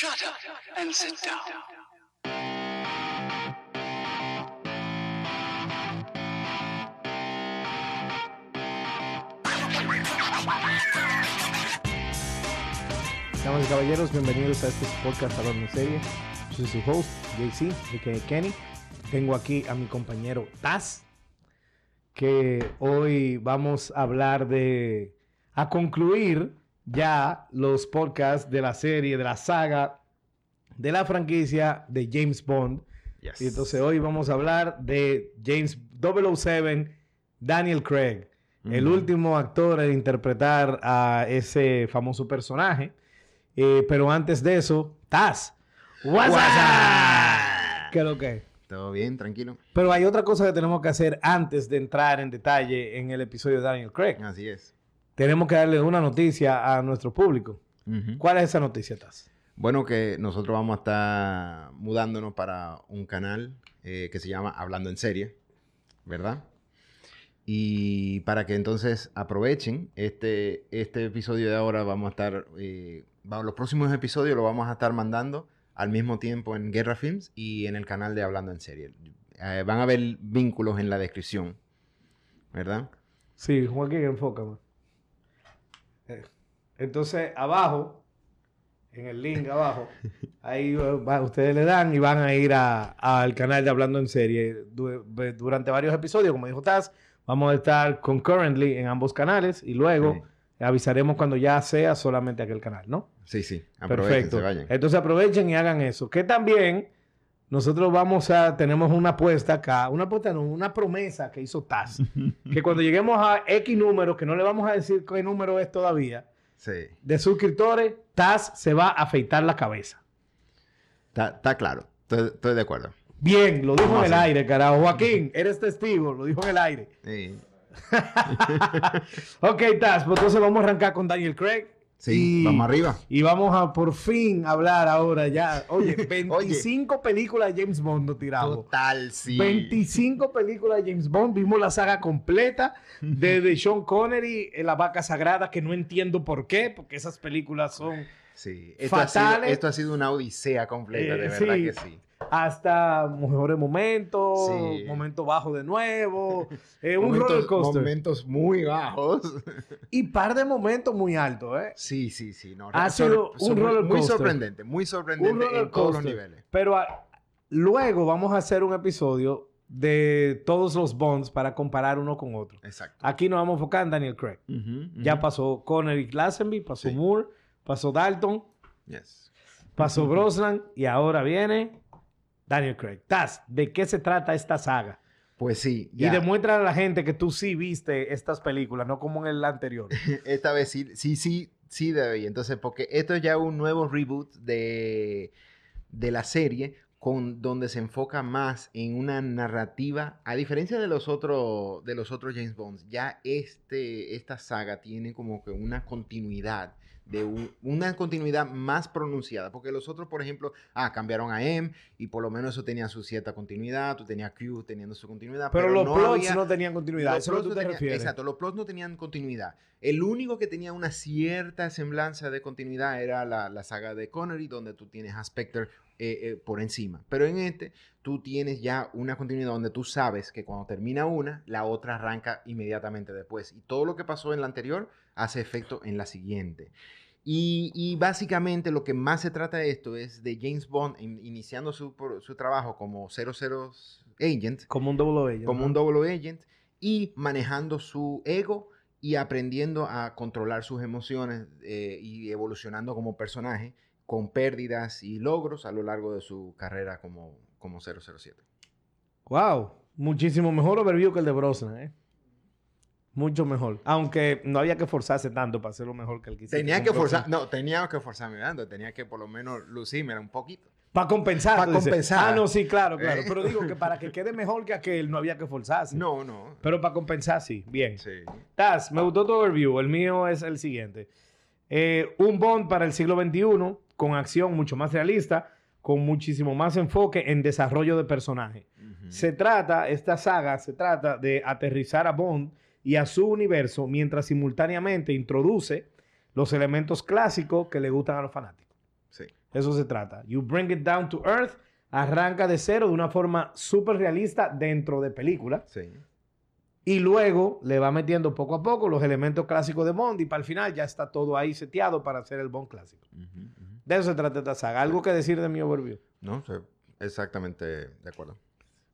Shut up and sit down. Damas y caballeros, bienvenidos a este podcast Hablando en Serie. Soy su host, JC, de Kenny. Tengo aquí a mi compañero Taz, que hoy vamos a hablar de... a concluir ya los podcasts de la serie, de la saga, de la franquicia de James Bond. Yes. Y entonces hoy vamos a hablar de James 007, Daniel Craig, el último actor en interpretar a ese famoso personaje. Eh, pero antes de eso, Taz. What's up? ¿Qué es lo que es? ¿Todo bien? ¿Tranquilo? Pero hay otra cosa que tenemos que hacer antes de entrar en detalle en el episodio de Daniel Craig. Así es. Tenemos que darle una noticia a nuestro público. ¿Cuál es esa noticia, Taz? Bueno, que nosotros vamos a estar mudándonos para un canal eh, que se llama Hablando en Serie, ¿verdad? Y para que entonces aprovechen este, este episodio de ahora, vamos a estar, eh, los próximos episodios los vamos a estar mandando al mismo tiempo en Guerra Films y en el canal de Hablando en Serie. Eh, van a ver vínculos en la descripción, ¿verdad? Sí, Joaquín, enfócame. Eh, Entonces, abajo, en el link abajo, ahí eh, va- ustedes le dan y van a ir a- al canal de Hablando en Serie. Du- durante varios episodios, como dijo Taz, vamos a estar concurrently en ambos canales y luego Sí. avisaremos cuando ya sea solamente aquel canal, ¿no? Sí, sí. Aprovechen, Perfecto. se vayan. Entonces aprovechen y hagan eso. Que también nosotros vamos a, tenemos una apuesta acá, una apuesta no, una promesa que hizo Taz. que cuando lleguemos a X número, que no le vamos a decir qué número es todavía, Sí. de suscriptores, Taz se va a afeitar la cabeza. Está, claro. Estoy, estoy de acuerdo. Bien, lo dijo en el aire, carajo. Joaquín, eres testigo, lo dijo en el aire. Sí. Ok, Taz, pues entonces vamos a arrancar con Daniel Craig. Sí, Y- vamos arriba. Y vamos a por fin hablar ahora ya. Oye, 25 películas de James Bond nos tiramos. Total, sí. 25 películas de James Bond. Vimos la saga completa de, de Sean Connery en La Vaca Sagrada, que no entiendo por qué, porque esas películas son Sí. Esto, ha sido, Fatales. esto ha sido una odisea completa, Eh, de verdad sí. que sí. Hasta mejores momentos, Sí. momento bajo de nuevo, eh, un Momentos- roller coaster. Momentos muy bajos. Y par de momentos muy altos, ¿eh? Sí, sí, sí. No, Ha sido un muy- roller Muy coaster. sorprendente, muy sorprendente Un roller en todos los niveles. Pero ah, luego vamos a hacer un episodio de todos los Bonds para comparar uno con otro. Exacto. Aquí nos vamos a enfocar en Daniel Craig. Ya pasó Connery Glastonbury, pasó Sí. Moore, pasó Dalton, Yes. pasó Brosnan y ahora viene Daniel Craig. Taz, ¿de qué se trata esta saga? Pues sí. Y demuestra a la gente que tú sí viste estas películas, no como en el anterior. Esta vez sí, sí, sí, sí debí. Entonces, porque esto es ya un nuevo reboot de, de la serie, con, donde se enfoca más en una narrativa, a diferencia de los otros, de los otros James Bonds, ya este, esta saga tiene como que una continuidad. De un- una continuidad más pronunciada, porque los otros, por ejemplo, ah, cambiaron a M y por lo menos eso tenía su cierta continuidad, tú tenías Q teniendo su continuidad, Pero, los no plots había- no tenían continuidad. Eso te refieres. Exacto, los plots no tenían continuidad. El único que tenía una cierta semblanza de continuidad era la, la saga de Connery, donde tú tienes a Spectre eh, eh, por encima. Pero en este, tú tienes ya una continuidad donde tú sabes que cuando termina una, la otra arranca inmediatamente después. Y todo lo que pasó en la anterior hace efecto en la siguiente. Y, y básicamente lo que más se trata de esto es de James Bond in- iniciando su, por- su trabajo como 00 agent Como un doble ello. como un double agent y manejando su ego y aprendiendo a controlar sus emociones eh, y evolucionando como personaje con pérdidas y logros a lo largo de su carrera como, como 007. Wow, muchísimo mejor overview que el de Brosnan, ¿eh? Mucho mejor. Aunque no había que forzarse tanto para hacerlo mejor que el que hiciste Tenía que forzar, no, tenía que forzarme dando, tenía que por lo menos lucirme un poquito. Para compensar. Pa' tú dices. compensar. Ah, no, sí, claro, claro. Eh. Pero digo que para que quede mejor que aquel no había que forzarse. No, no. Pero para compensar, sí. Bien. Sí. Taz, me gustó tu overview. El mío es el siguiente. Eh, un Bond para el siglo XXI, con acción mucho más realista, con muchísimo más enfoque en desarrollo de personaje. Ujú. Se trata, esta saga se trata de aterrizar a Bond y a su universo mientras simultáneamente introduce los elementos clásicos que le gustan a los fanáticos. Sí. Eso se trata. You bring it down to earth, arranca de cero de una forma súper realista dentro de película. Sí. Y luego le va metiendo poco a poco los elementos clásicos de Bond y para el final ya está todo ahí seteado para hacer el Bond clásico. Ujú, ujú. De eso se trata esta saga. ¿Algo que decir de mi overview? No, exactamente de acuerdo.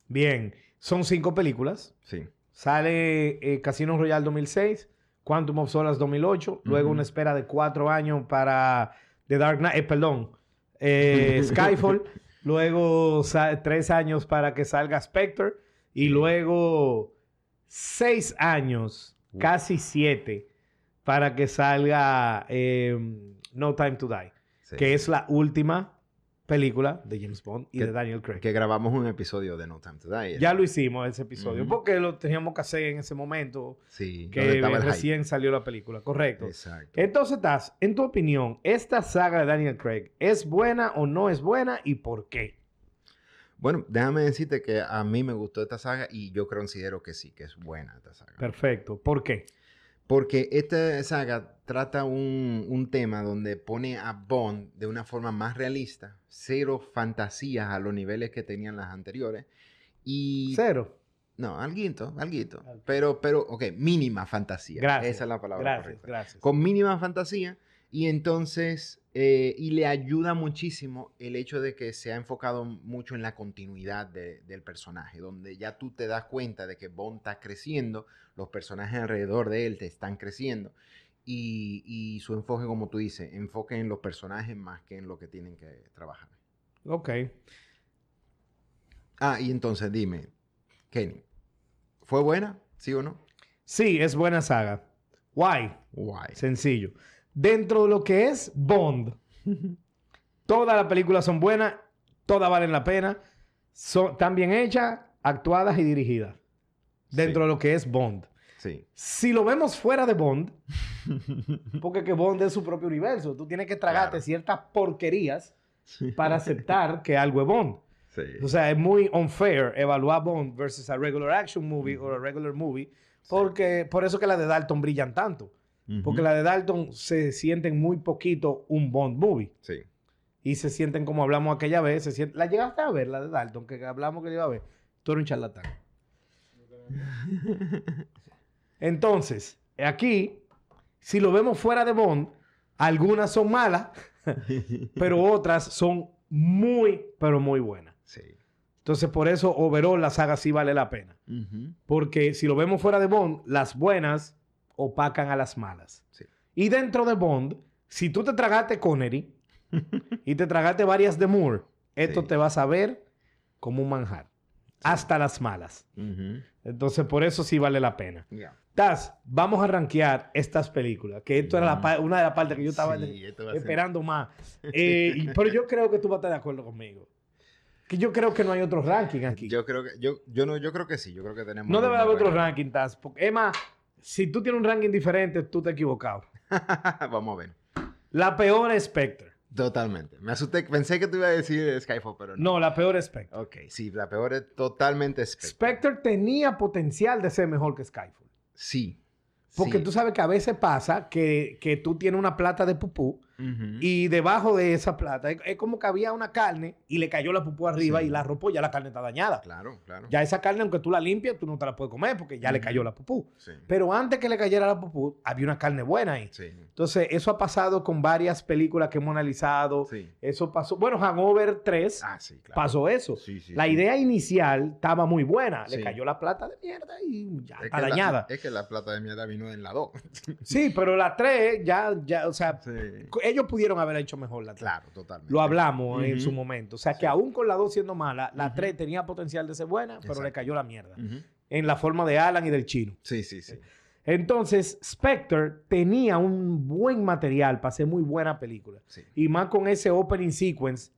Bien, son cinco películas. Sí. Sale eh, Casino Royale 2006, Quantum of Solace 2008, luego una espera de cuatro años para The Dark Knight, eh, perdón, eh, Skyfall, luego tres años para que salga Spectre y luego seis años, casi siete, para que salga eh, No Time to Die, sí. que es la última película de James Bond y Que- de Daniel Craig. Que grabamos un episodio de No Time to Die. Ya lo hicimos ese episodio, porque lo teníamos que hacer en ese momento Sí. que hype. recién salió la película, correcto. Exacto. Entonces, Taz, en tu opinión, ¿esta saga de Daniel Craig es buena o no es buena y por qué? Bueno, déjame decirte que a mí me gustó esta saga y yo considero que sí, que es buena esta saga. Perfecto, ¿por qué? Porque esta saga trata un, un tema donde pone a Bond de una forma más realista, cero fantasías a los niveles que tenían las anteriores. Y... Cero. No, alguito, alguito. Ok. Pero, pero, ok, mínima fantasía. Gracias. Esa es la palabra Gracias, correcta. gracias. Con mínima fantasía y entonces, eh, y le ayuda muchísimo el hecho de que se ha enfocado mucho en la continuidad de- del personaje, donde ya tú te das cuenta de que Bond está creciendo, los personajes alrededor de él te están creciendo y, y su enfoque, como tú dices, enfoque en los personajes más que en lo que tienen que trabajar. Ok. Ah, y entonces dime, Kenny, ¿fue buena? ¿Sí o no? Sí, es buena saga. Why? Guay. Sencillo. Dentro de lo que es Bond, todas las películas son buenas, todas valen la pena, son, están bien hechas, actuadas y dirigidas. Dentro de lo que es Bond. Sí. Si lo vemos fuera de Bond, porque que Bond es su propio universo, tú tienes que tragarte Claro. ciertas porquerías para aceptar que algo es Bond. Sí. O sea, es muy unfair evaluar Bond versus a regular action movie o a regular movie, porque por eso que las de Dalton brillan tanto. Porque las de Dalton se sienten muy poquito un Bond movie. Sí. Y se sienten como hablamos aquella vez. Se sienten... ¿La llegaste a ver, la de Dalton? Que hablamos que la iba a ver. Tú eres un charlatán. Entonces, aquí, si lo vemos fuera de Bond, algunas son malas, pero otras son muy, pero muy buenas. Sí. Entonces, por eso, overall, la saga sí vale la pena. Porque si lo vemos fuera de Bond, las buenas opacan a las malas. Sí. Y dentro de Bond, si tú te tragaste Connery y te tragaste varias de Moore, esto Sí. te vas a ver como un manjar. Hasta las malas. Entonces, por eso sí vale la pena. Ya. Taz, vamos a rankear estas películas, que esto era la una de las partes que yo estaba Sí, ser- esperando más. Eh, y- pero yo creo que tú vas a estar de acuerdo conmigo. Que yo creo que no hay otro ranking aquí. Yo creo que yo, yo no yo creo que sí, yo creo que tenemos No debe haber otro ranking, Taz. Porque, más, si tú tienes un ranking diferente, tú te has equivocado. Vamos a ver. La peor es Spectre. Totalmente. Me asusté, pensé que tú ibas a decir Skyfall, pero no. No, la peor es Spectre. Ok, sí, la peor es totalmente Spectre. Spectre tenía potencial de ser mejor que Skyfall. Sí. Porque sí. tú sabes que a veces pasa que, que tú tienes una plata de pupú Y debajo de esa plata es, es como que había una carne y le cayó la pupú arriba Sí. y la arropó, ya la carne está dañada. Claro, claro. Ya esa carne, aunque tú la limpies, tú no te la puedes comer porque ya le cayó la pupú. Sí. Pero antes que le cayera la pupú, había una carne buena ahí. Sí. Entonces, eso ha pasado con varias películas que hemos analizado. Sí. Eso pasó. Bueno, Hangover 3 Ah, sí, claro. pasó eso. Sí, sí, la idea inicial estaba muy buena. Le cayó la plata de mierda y ya Es está la- dañada. es que la plata de mierda vino en la 2. Sí, pero la 3 ya, ya, o sea. Ellos pudieron haber hecho mejor la 3. Claro, totalmente. Lo hablamos en su momento. O sea, que aún con la 2 siendo mala, la Ujú. 3 tenía potencial de ser buena, pero le cayó la mierda. En la forma de Alan y del chino. Sí, sí, sí. Entonces, Spectre tenía un buen material para hacer muy buena película. sí. Y más con ese opening sequence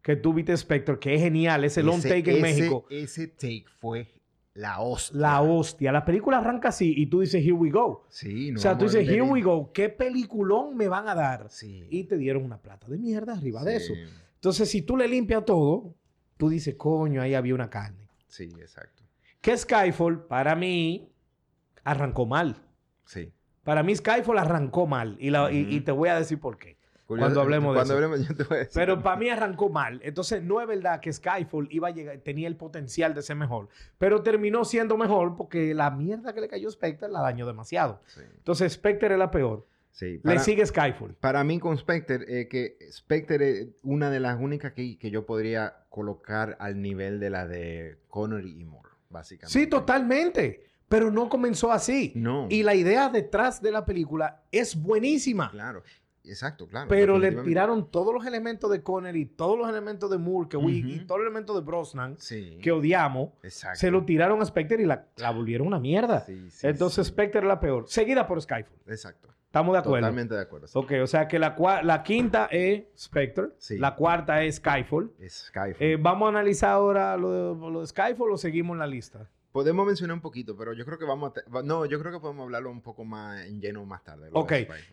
que tú viste Spectre, que es genial, ese long take en ese- México. Ese take fue la hostia. La hostia. La película arranca así y tú dices, here we go. Sí, o no sea, tú dices, here we go. ¿Qué peliculón me van a dar? Sí. Y te dieron una plata de mierda arriba de eso. Entonces, si tú le limpias todo, tú dices, coño, ahí había una carne. Sí, exacto. Que Skyfall, para mí, arrancó mal. Sí. Para mí, Skyfall arrancó mal. Y, la- y- Ujú. y te voy a decir por qué. Cuando hablemos de cuando eso. hablemos, yo te voy a decir. Pero para mí arrancó mal. Entonces, no es verdad que Skyfall iba a llegar, tenía el potencial de ser mejor. Pero terminó siendo mejor porque la mierda que le cayó a Spectre la dañó demasiado. Sí, Entonces, Spectre es la peor. sí. Le Para, sigue Skyfall. para mí con Spectre, eh, que Spectre es una de las únicas que, que yo podría colocar al nivel de la de Connery y Moore, básicamente. Sí, totalmente. Pero no comenzó así. No. Y la idea detrás de la película es buenísima. Claro. Exacto, claro. Pero le tiraron todos los elementos de Connery, todos los elementos de Moore que we- Ujú. y todos los elementos de Brosnan Sí. que odiamos. Exacto. Se lo tiraron a Spectre y la, la volvieron una mierda. Sí, sí, Entonces. Spectre es la peor. Seguida por Skyfall. Exacto. ¿Estamos de acuerdo? Totalmente de acuerdo. Ok, o sea que la, la quinta es Spectre. Sí. La cuarta es Skyfall. Es Skyfall. Eh, ¿Vamos a analizar ahora lo de, lo de Skyfall o seguimos en la lista? Podemos mencionar un poquito, pero yo creo que vamos a... No, yo creo que podemos hablarlo un poco más en lleno más tarde. de Ok.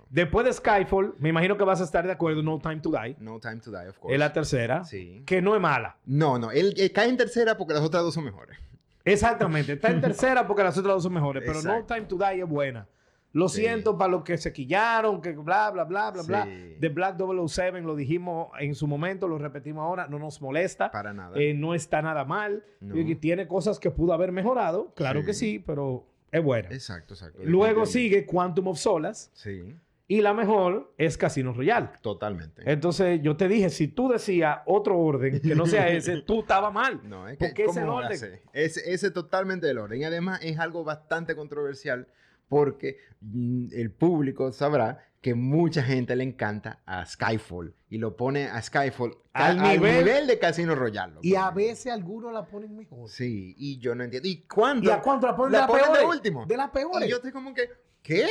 Después de Skyfall, me imagino que vas a estar de acuerdo, No Time to Die. No Time to Die, of course. Es la tercera. Sí. Que no es mala. No, no. Él, él cae en tercera porque las otras dos son mejores. Exactamente. Está en tercera porque las otras dos son mejores. Pero No. Time to Die es buena. Lo Sí. siento para los que se quillaron, que bla, bla, bla, bla, bla. Sí. The Black 007 lo dijimos en su momento, lo repetimos ahora, no nos molesta. Para nada. Eh, no está nada mal. No. Y tiene cosas que pudo haber mejorado, claro Sí. que sí, pero es buena. Exacto, exacto. Luego sigue Quantum of Solace Sí, y la mejor es Casino Royale. totalmente. Entonces yo te dije, si tú decías otro orden que no sea ese, tú estabas mal. No, es que Porque es ¿cómo orden. hace? Ese, ese totalmente el orden. Y además es algo bastante controversial porque mm, el público sabrá que mucha gente le encanta a Skyfall y lo pone a Skyfall Al nivel- de Casino Royale. Y a veces algunos la ponen mejor. Sí, y yo no entiendo. ¿Y cuándo? ¿Y a cuánto la ponen? La de las ponen de peores. último. De las peores. Y yo estoy como que, ¿qué?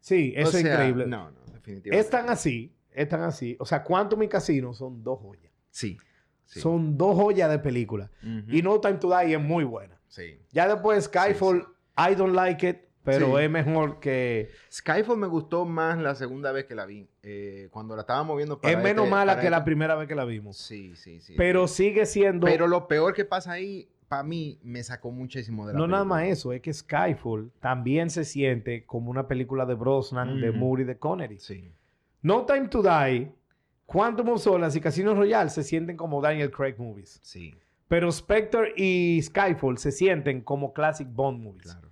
Sí, eso O es increíble. No, no, definitivamente. Es tan así, es tan así. O sea, Quantum y Casino son dos joyas. Sí. sí. Son dos joyas de película. Y No Time to Die es muy buena. Sí. Ya después Skyfall, I don't like it, pero Sí. es mejor que... Skyfall me gustó más la segunda vez que la vi. eh, cuando la estábamos viendo para es menos este- mala para que la primera vez que la vimos. Sí, sí, sí. Pero sigue siendo... Pero lo peor que pasa ahí, para mí, me sacó muchísimo de la no nada más eso, es que Skyfall también se siente como una película de Brosnan, de. Moore y de Connery. Sí. No Time to Die, Quantum of Solace y Casino Royale se sienten como Daniel Craig movies. Sí, Pero Spectre y Skyfall se sienten como classic Bond movies. claro.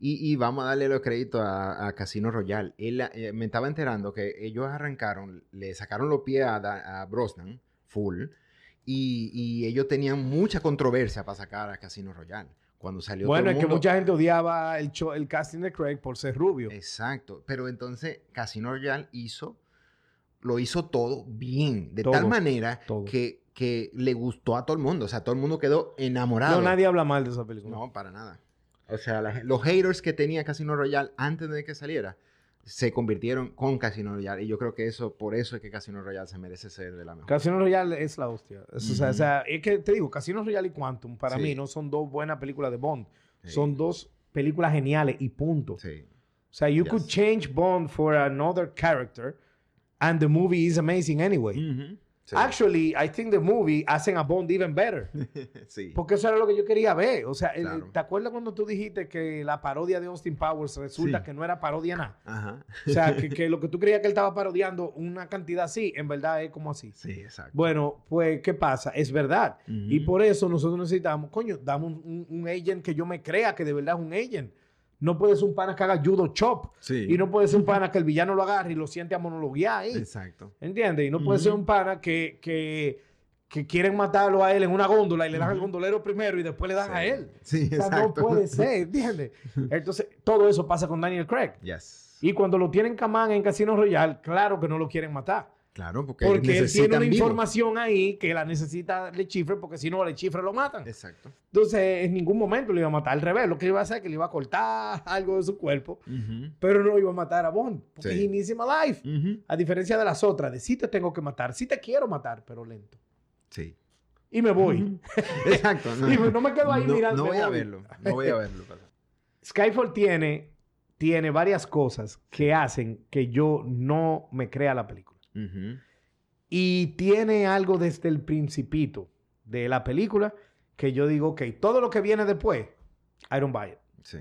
Y, y vamos a darle los créditos a, a Casino Royale. Él, eh, me estaba enterando que ellos arrancaron, le sacaron los pies a, Brosnan, full, y, y ellos tenían mucha controversia para sacar a Casino Royale. Cuando salió Bueno, todo es que mucha gente odiaba el, show- el casting de Craig por ser rubio. Exacto. Pero entonces Casino Royale hizo, lo hizo todo bien. De Todo, tal manera todo. que, que le gustó a todo el mundo. O sea, todo el mundo quedó enamorado. No, nadie habla mal de esa película. No, para nada. O sea, la los haters que tenía Casino Royale antes de que saliera se convirtieron con Casino Royale. Y yo creo que eso, por eso es que Casino Royale se merece ser de la mejor. Casino Royale es la hostia. Es- o, sea, o Ujú. sea, es que te digo, Casino Royale y Quantum para Sí. mí no son dos buenas películas de Bond. Sí. Son dos películas geniales y punto. Sí. O sea, you Yes. could change Bond for another character and the movie is amazing anyway. Sí. Actually, I think the movie hacen a Bond even better. sí. Porque eso era lo que yo quería ver. O sea, Claro. ¿te acuerdas cuando tú dijiste que la parodia de Austin Powers resulta Sí. que no era parodia nada? Ajá. O sea, que, que lo que tú creías que él estaba parodiando una cantidad así, en verdad es como así. Sí, exacto. Bueno, pues, ¿qué pasa? Es verdad. Ujú. Y por eso nosotros necesitamos, coño, dame un, un- un agent que yo me crea que de verdad es un agent. No puede ser un pana que haga judo chop. Sí. Y no puede ser un pana que el villano lo agarre y lo siente a monologuear ahí. Exacto. ¿Entiendes? Y no puede ser un pana que, que, que quieren matarlo a él en una góndola y le dan al gondolero primero y después le dan a él. Sí, O sea, exacto. no puede ser, ¿entiendes? Entonces, todo eso pasa con Daniel Craig. Yes. Y cuando lo tienen camán en Casino Royale, claro que no lo quieren matar. Claro, porque, Porque él tiene una vivo. información ahí que la necesita Le Chifre, porque si no, Le Chifre lo matan. Exacto. Entonces, en ningún momento le iba a matar. Al revés, lo que iba a hacer es que le iba a cortar algo de su cuerpo, pero no iba a matar a Bond, porque Sí. he needs him alive. Ujú. A diferencia de las otras, de sí te tengo que matar, sí te quiero matar, pero lento. Sí. Y me voy. Exacto. Y no me quedo ahí no, mirando, No voy a verlo. No voy a verlo. Skyfall tiene, tiene varias cosas que hacen que yo no me crea la película. Y tiene algo desde el principito de la película que yo digo, ok, todo lo que viene después, I don't buy it. Sí.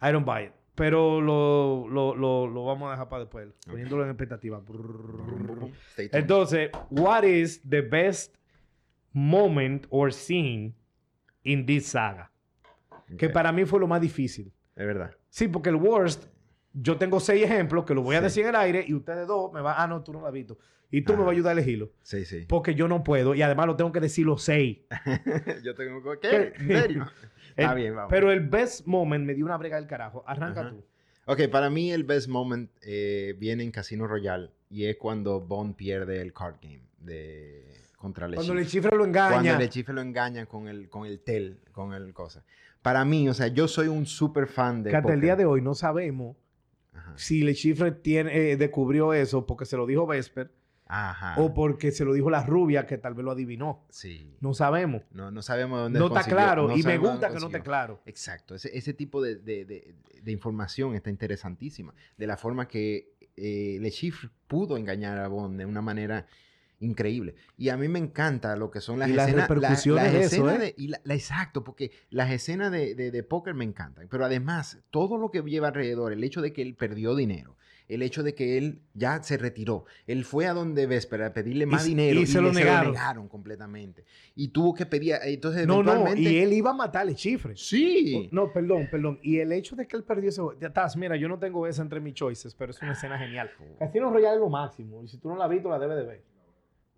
I don't buy it. pero lo, lo, lo, lo vamos a dejar para después, poniéndolo en expectativa. Entonces, what is the best moment or scene in this saga? Que para mí fue lo más difícil. Es verdad. Sí, porque el worst, yo tengo seis ejemplos que los voy a Sí. decir en el aire y ustedes dos me van, ah, no, tú no lo has visto. Y tú me vas a ayudar a elegirlo. Sí, sí. Porque yo no puedo y además lo tengo que decir los seis. Yo tengo que... ¿Qué? ¿En serio? Está El- bien, vamos. Pero el best moment me dio una brega del carajo. Arranca Ajá. tú. Ok, para mí el best moment eh, viene en Casino Royale y es cuando Bond pierde el card game de contra Le Cuando le chifra lo engaña. Cuando Le Chiffre lo engaña con el, con el tel, con el cosa. Para mí, o sea, yo soy un super fan de que hasta el día de hoy no sabemos Ajá. si Le Chiffre tiene, eh, descubrió eso porque se lo dijo Vesper Ajá. o porque se lo dijo la rubia que tal vez lo adivinó. Sí. No sabemos. No, no sabemos de dónde No está claro. no y me gusta que no esté claro. Exacto, ese, ese tipo de, de- de- de información está interesantísima. De la forma que eh, Le Chiffre pudo engañar a Bond de una manera increíble. Y a mí me encanta lo que son las Y las escenas. la- repercusiones las de eso, escenas ¿eh? de- y la- la- exacto, porque las escenas de, de, de póker me encantan. Pero además, todo lo que lleva alrededor, el hecho de que él perdió dinero. El hecho de que él ya se retiró. Él fue a donde Vesper a pedirle más dinero y se lo le- negaron. completamente. Y tuvo que pedir. Entonces, No, Y él iba a matarle chifre. Sí. No, perdón, perdón. Y el hecho de que él perdió ese... Ya estás, mira, yo no tengo esa entre mis choices, pero es una escena genial. Casino Royale es lo máximo. Y si tú no la has visto, la debes de ver.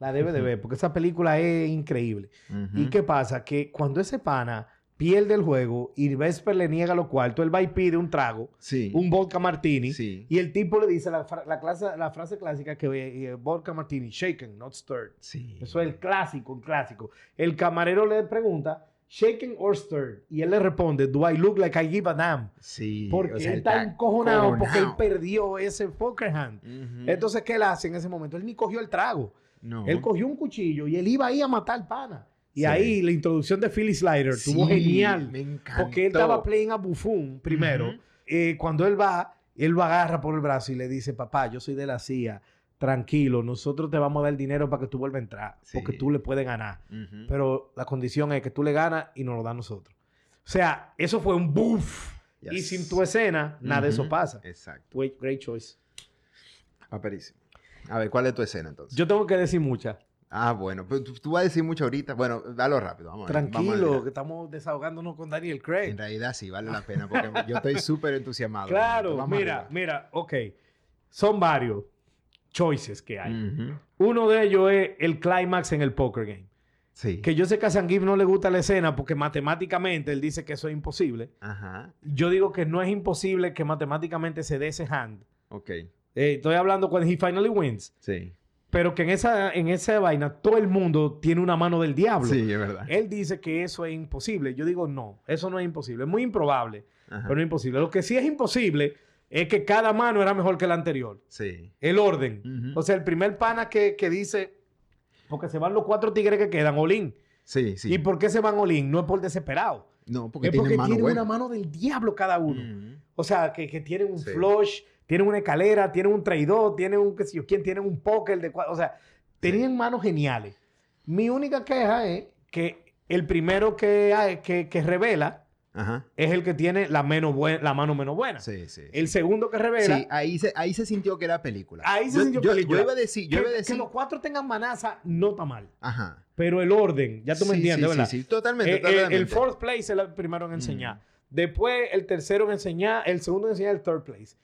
La debes de ver, porque esa película es increíble. ¿Y qué pasa? Que cuando ese pana pierde el juego y Vesper le niega los cuartos, él va y pide un trago, Sí. un vodka martini, Sí. y el tipo le dice la, la, clase- la frase clásica que eh, vodka martini, shaken, not stirred. Sí. Eso es el clásico, el clásico. El camarero le pregunta, shaken or stirred, y él le responde, do I look like I give a damn? Sí. Porque o sea, él está encojonado porque él perdió ese poker hand. Ujú. Entonces, ¿qué él hace en ese momento? Él ni cogió el trago. No. Él cogió un cuchillo y él iba ahí a matar pana. Y Sí. ahí la introducción de Phyllis Slider estuvo Sí, genial. Me encantó. Porque él estaba playing a Buffon primero. Eh, cuando él va, él lo agarra por el brazo y le dice, papá, yo soy de la CIA. Tranquilo, nosotros te vamos a dar dinero para que tú vuelvas a entrar. Sí. Porque tú le puedes ganar. Pero la condición es que tú le ganas y nos lo da a nosotros. O sea, eso fue un buff. Y sin tu escena, nada de eso pasa. Exacto. Great, great choice. Aperísimo. A ver, ¿cuál es tu escena entonces? Yo tengo que decir muchas. Ah, bueno. Pero tú, tú vas a decir mucho ahorita. Bueno, dalo rápido. Vamos vamos Tranquilo, ver. que estamos desahogándonos con Daniel Craig. En realidad sí, vale la pena. Porque yo estoy súper entusiasmado. Claro, Vamos mira, arriba. mira, ok. Son varios choices que hay. Uno de ellos es el climax en el poker game. Sí. Que yo sé que a San Gibb no le gusta la escena porque matemáticamente él dice que eso es imposible. Ajá. Yo digo que no es imposible que matemáticamente se dé ese hand. Ok. Eh, estoy hablando cuando he finally wins. Sí. Pero que en esa, en esa vaina todo el mundo tiene una mano del diablo. Sí, es verdad. Él dice que eso es imposible. Yo digo no, eso no es imposible. Es muy improbable, Ajá. pero no es imposible. Lo que sí es imposible es que cada mano era mejor que la anterior. Sí. El orden. O sea, el primer pana que, que dice, porque se van los cuatro tigres que quedan, Olin. Sí, sí. ¿Y por qué se van Olin? No es por desesperado. No, porque es tienen porque mano tienen buena. una mano del diablo cada uno. O sea, que, que tienen un Sí. flush, tienen una escalera, tienen un traidor, tienen un qué sé yo quién, tienen un póker de O sea, tenían manos geniales. Mi única queja es que el primero que, hay- que, que revela Ajá. es el que tiene la, menos buen- la mano menos buena. Sí, sí. El segundo que revela, Sí, ahí se, ahí se sintió que era película. Ahí se Yo- sintió yo, película. Yo iba a decir, yo que, iba a que los cuatro tengan manaza no está mal. Ajá. Pero el orden, ya tú me Sí, entiendes, sí, ¿verdad? Sí, sí, totalmente. Eh, eh, totalmente. el fourth place es el primero en enseñar. Después el tercero en enseñar, el segundo en enseñar el third place.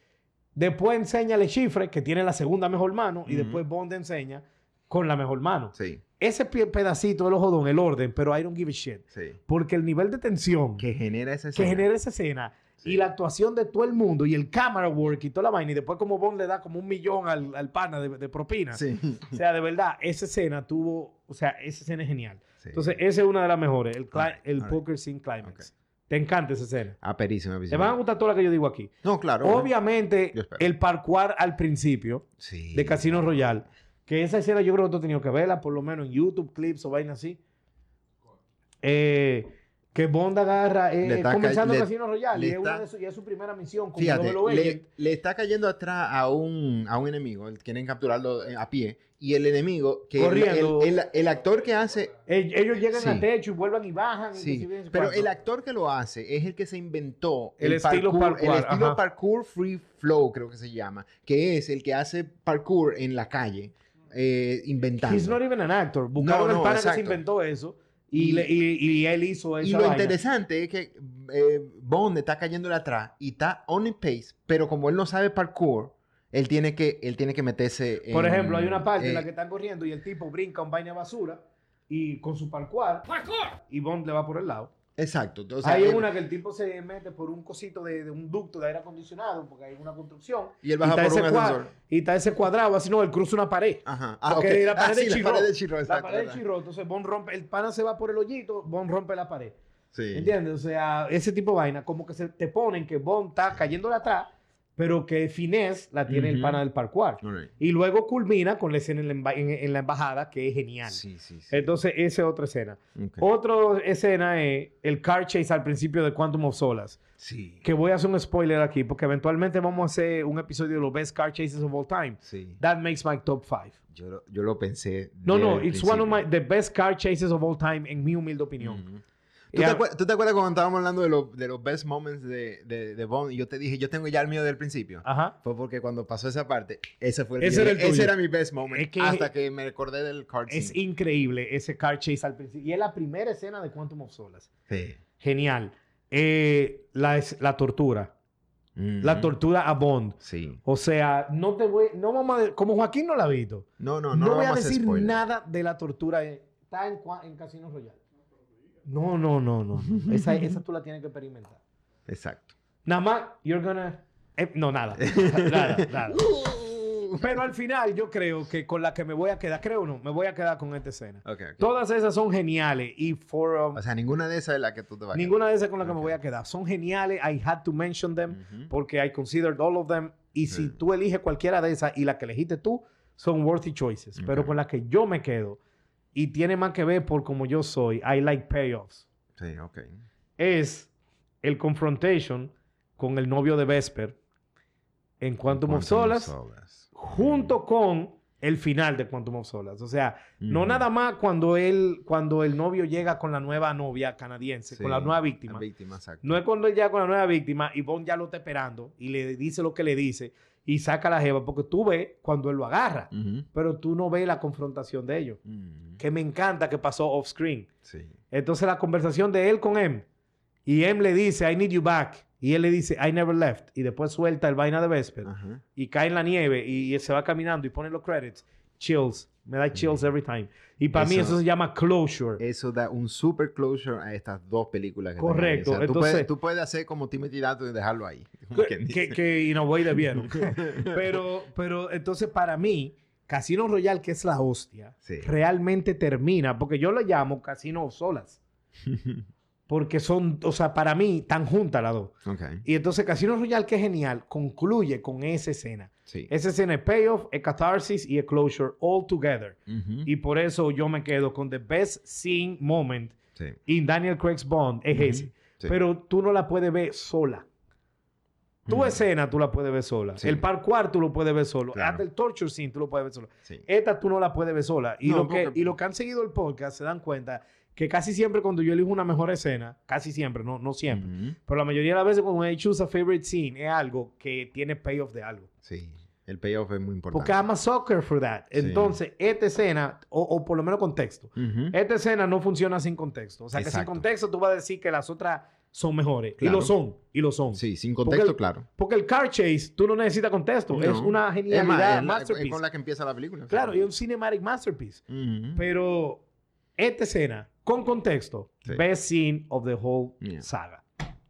Después enseña el chifre, que tiene la segunda mejor mano, y después Bond enseña con la mejor mano. Sí, Ese pe- pedacito de los jodón, el orden, pero I don't give a shit. sí. Porque el nivel de tensión que, Que genera esa escena. genera esa escena Sí. y la actuación de todo el mundo y el camera work y toda la vaina, y después como Bond le da como un millón al, al pana de, de propina. Sí. O sea, de verdad, esa escena tuvo, o sea, esa escena es genial. sí. Entonces, esa es una de las mejores, el, el poker scene climax. Te encanta esa escena. Ah, perísima, Te van a gustar todas las que yo digo aquí. No, claro. Obviamente, el parkour al principio Sí. de Casino Royale, que esa escena yo creo que tú has tenido que verla, por lo menos en YouTube, clips o vainas así. Eh, que Bond agarra, eh, Le está ca- comenzando le- Casino Royale, le y es, está- su, y es su primera misión como Fíjate, double le, le está cayendo atrás a un, a un enemigo, el- quieren capturarlo eh, a pie, y el enemigo, que el, Corriendo. el- el- el actor que hace, Ell- Ellos llegan Sí. al techo y vuelvan y bajan. y sí, bien, pero el actor que lo hace es el que se inventó El estilo parkour, el estilo ajá. parkour free flow, creo que se llama, que es el que hace parkour en la calle, eh, inventando. He's not even an actor. Buscaron No, el no, pana que se inventó eso y, Y- le- y- y él hizo esa Y lo vaina. interesante es que eh, Bond está cayéndole atrás y está on in pace, pero como él no sabe parkour, él tiene que, él tiene que meterse en... Por ejemplo, hay una parte en la eh, que están corriendo y el tipo brinca un vaina de basura y con su parkour, y Bond le va por el lado. Exacto. O sea, hay una que el tipo se mete por un cosito de, de un ducto de aire acondicionado porque hay una construcción. Y él baja está por un ascensor. Y está ese cuadrado, así no, él cruza una pared. Ajá. Ah, Porque ok. la pared Ah, de Chirro. La pared de Chirro, La exacto. pared de chirro, entonces Bond rompe, el pana se va por el hoyito, Bond rompe la pared. Sí. ¿Entiendes? O sea, ese tipo de vaina, como que se te ponen que Bond está cayéndole atrás, pero que finesse la tiene el Ujú. pana del parkour. Right. Y luego culmina con la escena en la, en- en la embajada, que es genial. Sí, sí, sí. Entonces, esa es otra escena. Ok. Otra escena es el car chase al principio de Quantum of Solace. Sí. Que voy a hacer un spoiler aquí, porque eventualmente vamos a hacer un episodio de los best car chases of all time. Sí. That makes my top five. Yo, lo- yo lo pensé. No, no, el it's one of my, principio. the best car chases of all time, en mi humilde opinión. Ujú. ¿Tú, te tú acuerdas cuando estábamos hablando de, los- de los best moments de, de, de Bond? Y yo te dije, yo tengo ya el mío del principio. Ajá. Fue porque cuando pasó esa parte, ese fue el Ese era el Ese era mi best moment. Es que- hasta que me recordé del card Es scene. increíble ese car chase al principio. Y es la primera escena de Quantum of Solace. Sí. Genial. Eh, la, es- la tortura. La tortura a Bond. Sí. O sea, no te voy, no vamos a, como Joaquín no la ha visto. No, no, No, no. voy a decir spoiler. nada de la tortura. Está en, en Casino Royale. No, no, no, no. no. Esa, esa tú la tienes que experimentar. Exacto. Nada más, you're gonna... eh, no, nada. nada, nada. Pero al final yo creo que con la que me voy a quedar, creo o no, me voy a quedar con esta escena. Ok, ok. Todas esas son geniales y for um, O sea, ninguna de esas es la que tú te vas a ninguna de esas con la que me Ok. voy a quedar. Son geniales. I had to mention them Ujú. porque I considered all of them. Y si Sí. tú eliges cualquiera de esas y la que elegiste tú, son worthy choices. Pero con la que yo me quedo y tiene más que ver por como yo soy, I like payoffs, Sí, ok. es el confrontation con el novio de Vesper en Quantum of Solace, junto con el final de Quantum of Solace. O sea, no nada más cuando él, cuando el novio llega con la nueva novia canadiense, con la nueva víctima. La víctima. No es cuando él llega con la nueva víctima y Bond ya lo está esperando y le dice lo que le dice y saca la jeva, porque tú ves cuando él lo agarra, pero tú no ves la confrontación de ellos. Ujú. Que me encanta que pasó off screen. Sí. Entonces la conversación de él con M y M le dice, I need you back. Y él le dice, I never left. Y después suelta el vaina de Vesper y cae en la nieve y, y se va caminando y pone los credits. Chills. Me da chills every time. Y para mí. Eso- se llama closure. Eso da un super closure a estas dos películas. Que Correcto, tenemos. O sea, tú, entonces- puedes, tú puedes hacer como Timothy Dalton y dejarlo ahí. que, que in a way debieron. pero, pero entonces para mí, Casino Royale, que es la hostia, Sí. realmente termina, porque yo lo llamo Casino Solas. Porque son, o sea, para mí, tan juntas las dos. Ok. Y entonces Casino Royale, que es genial, concluye con esa escena. Sí. Esa escena es payoff, es catharsis y es closure all together. Y por eso yo me quedo con the best scene moment Sí. in Daniel Craig's Bond, es ese. Sí. Pero tú no la puedes ver sola. Tu escena tú la puedes ver sola. Sí. El parkour tú lo puedes ver solo. Claro. Hasta el torture scene tú lo puedes ver solo. Sí. Esta tú no la puedes ver sola. Y, No, lo que, porque- y lo que han seguido el podcast se dan cuenta que casi siempre cuando yo elijo una mejor escena, casi siempre, no, no siempre, pero la mayoría de las veces cuando I choose a favorite scene es algo que tiene payoff de algo. Sí. El payoff es muy importante. Porque I'm a sucker for that. Sí. Entonces, esta escena, o, o por lo menos contexto, esta escena no funciona sin contexto. O sea, que sin contexto tú vas a decir que las otras son mejores. Y lo son. Y lo son. Sí, sin Porque contexto, el- claro. Porque el car chase, tú no necesitas contexto. No. Es una genialidad, es la- es masterpiece. con la que empieza la película. Claro, y es un cinematic masterpiece. Pero esta escena, con contexto, Sí. best scene of the whole Yeah. saga.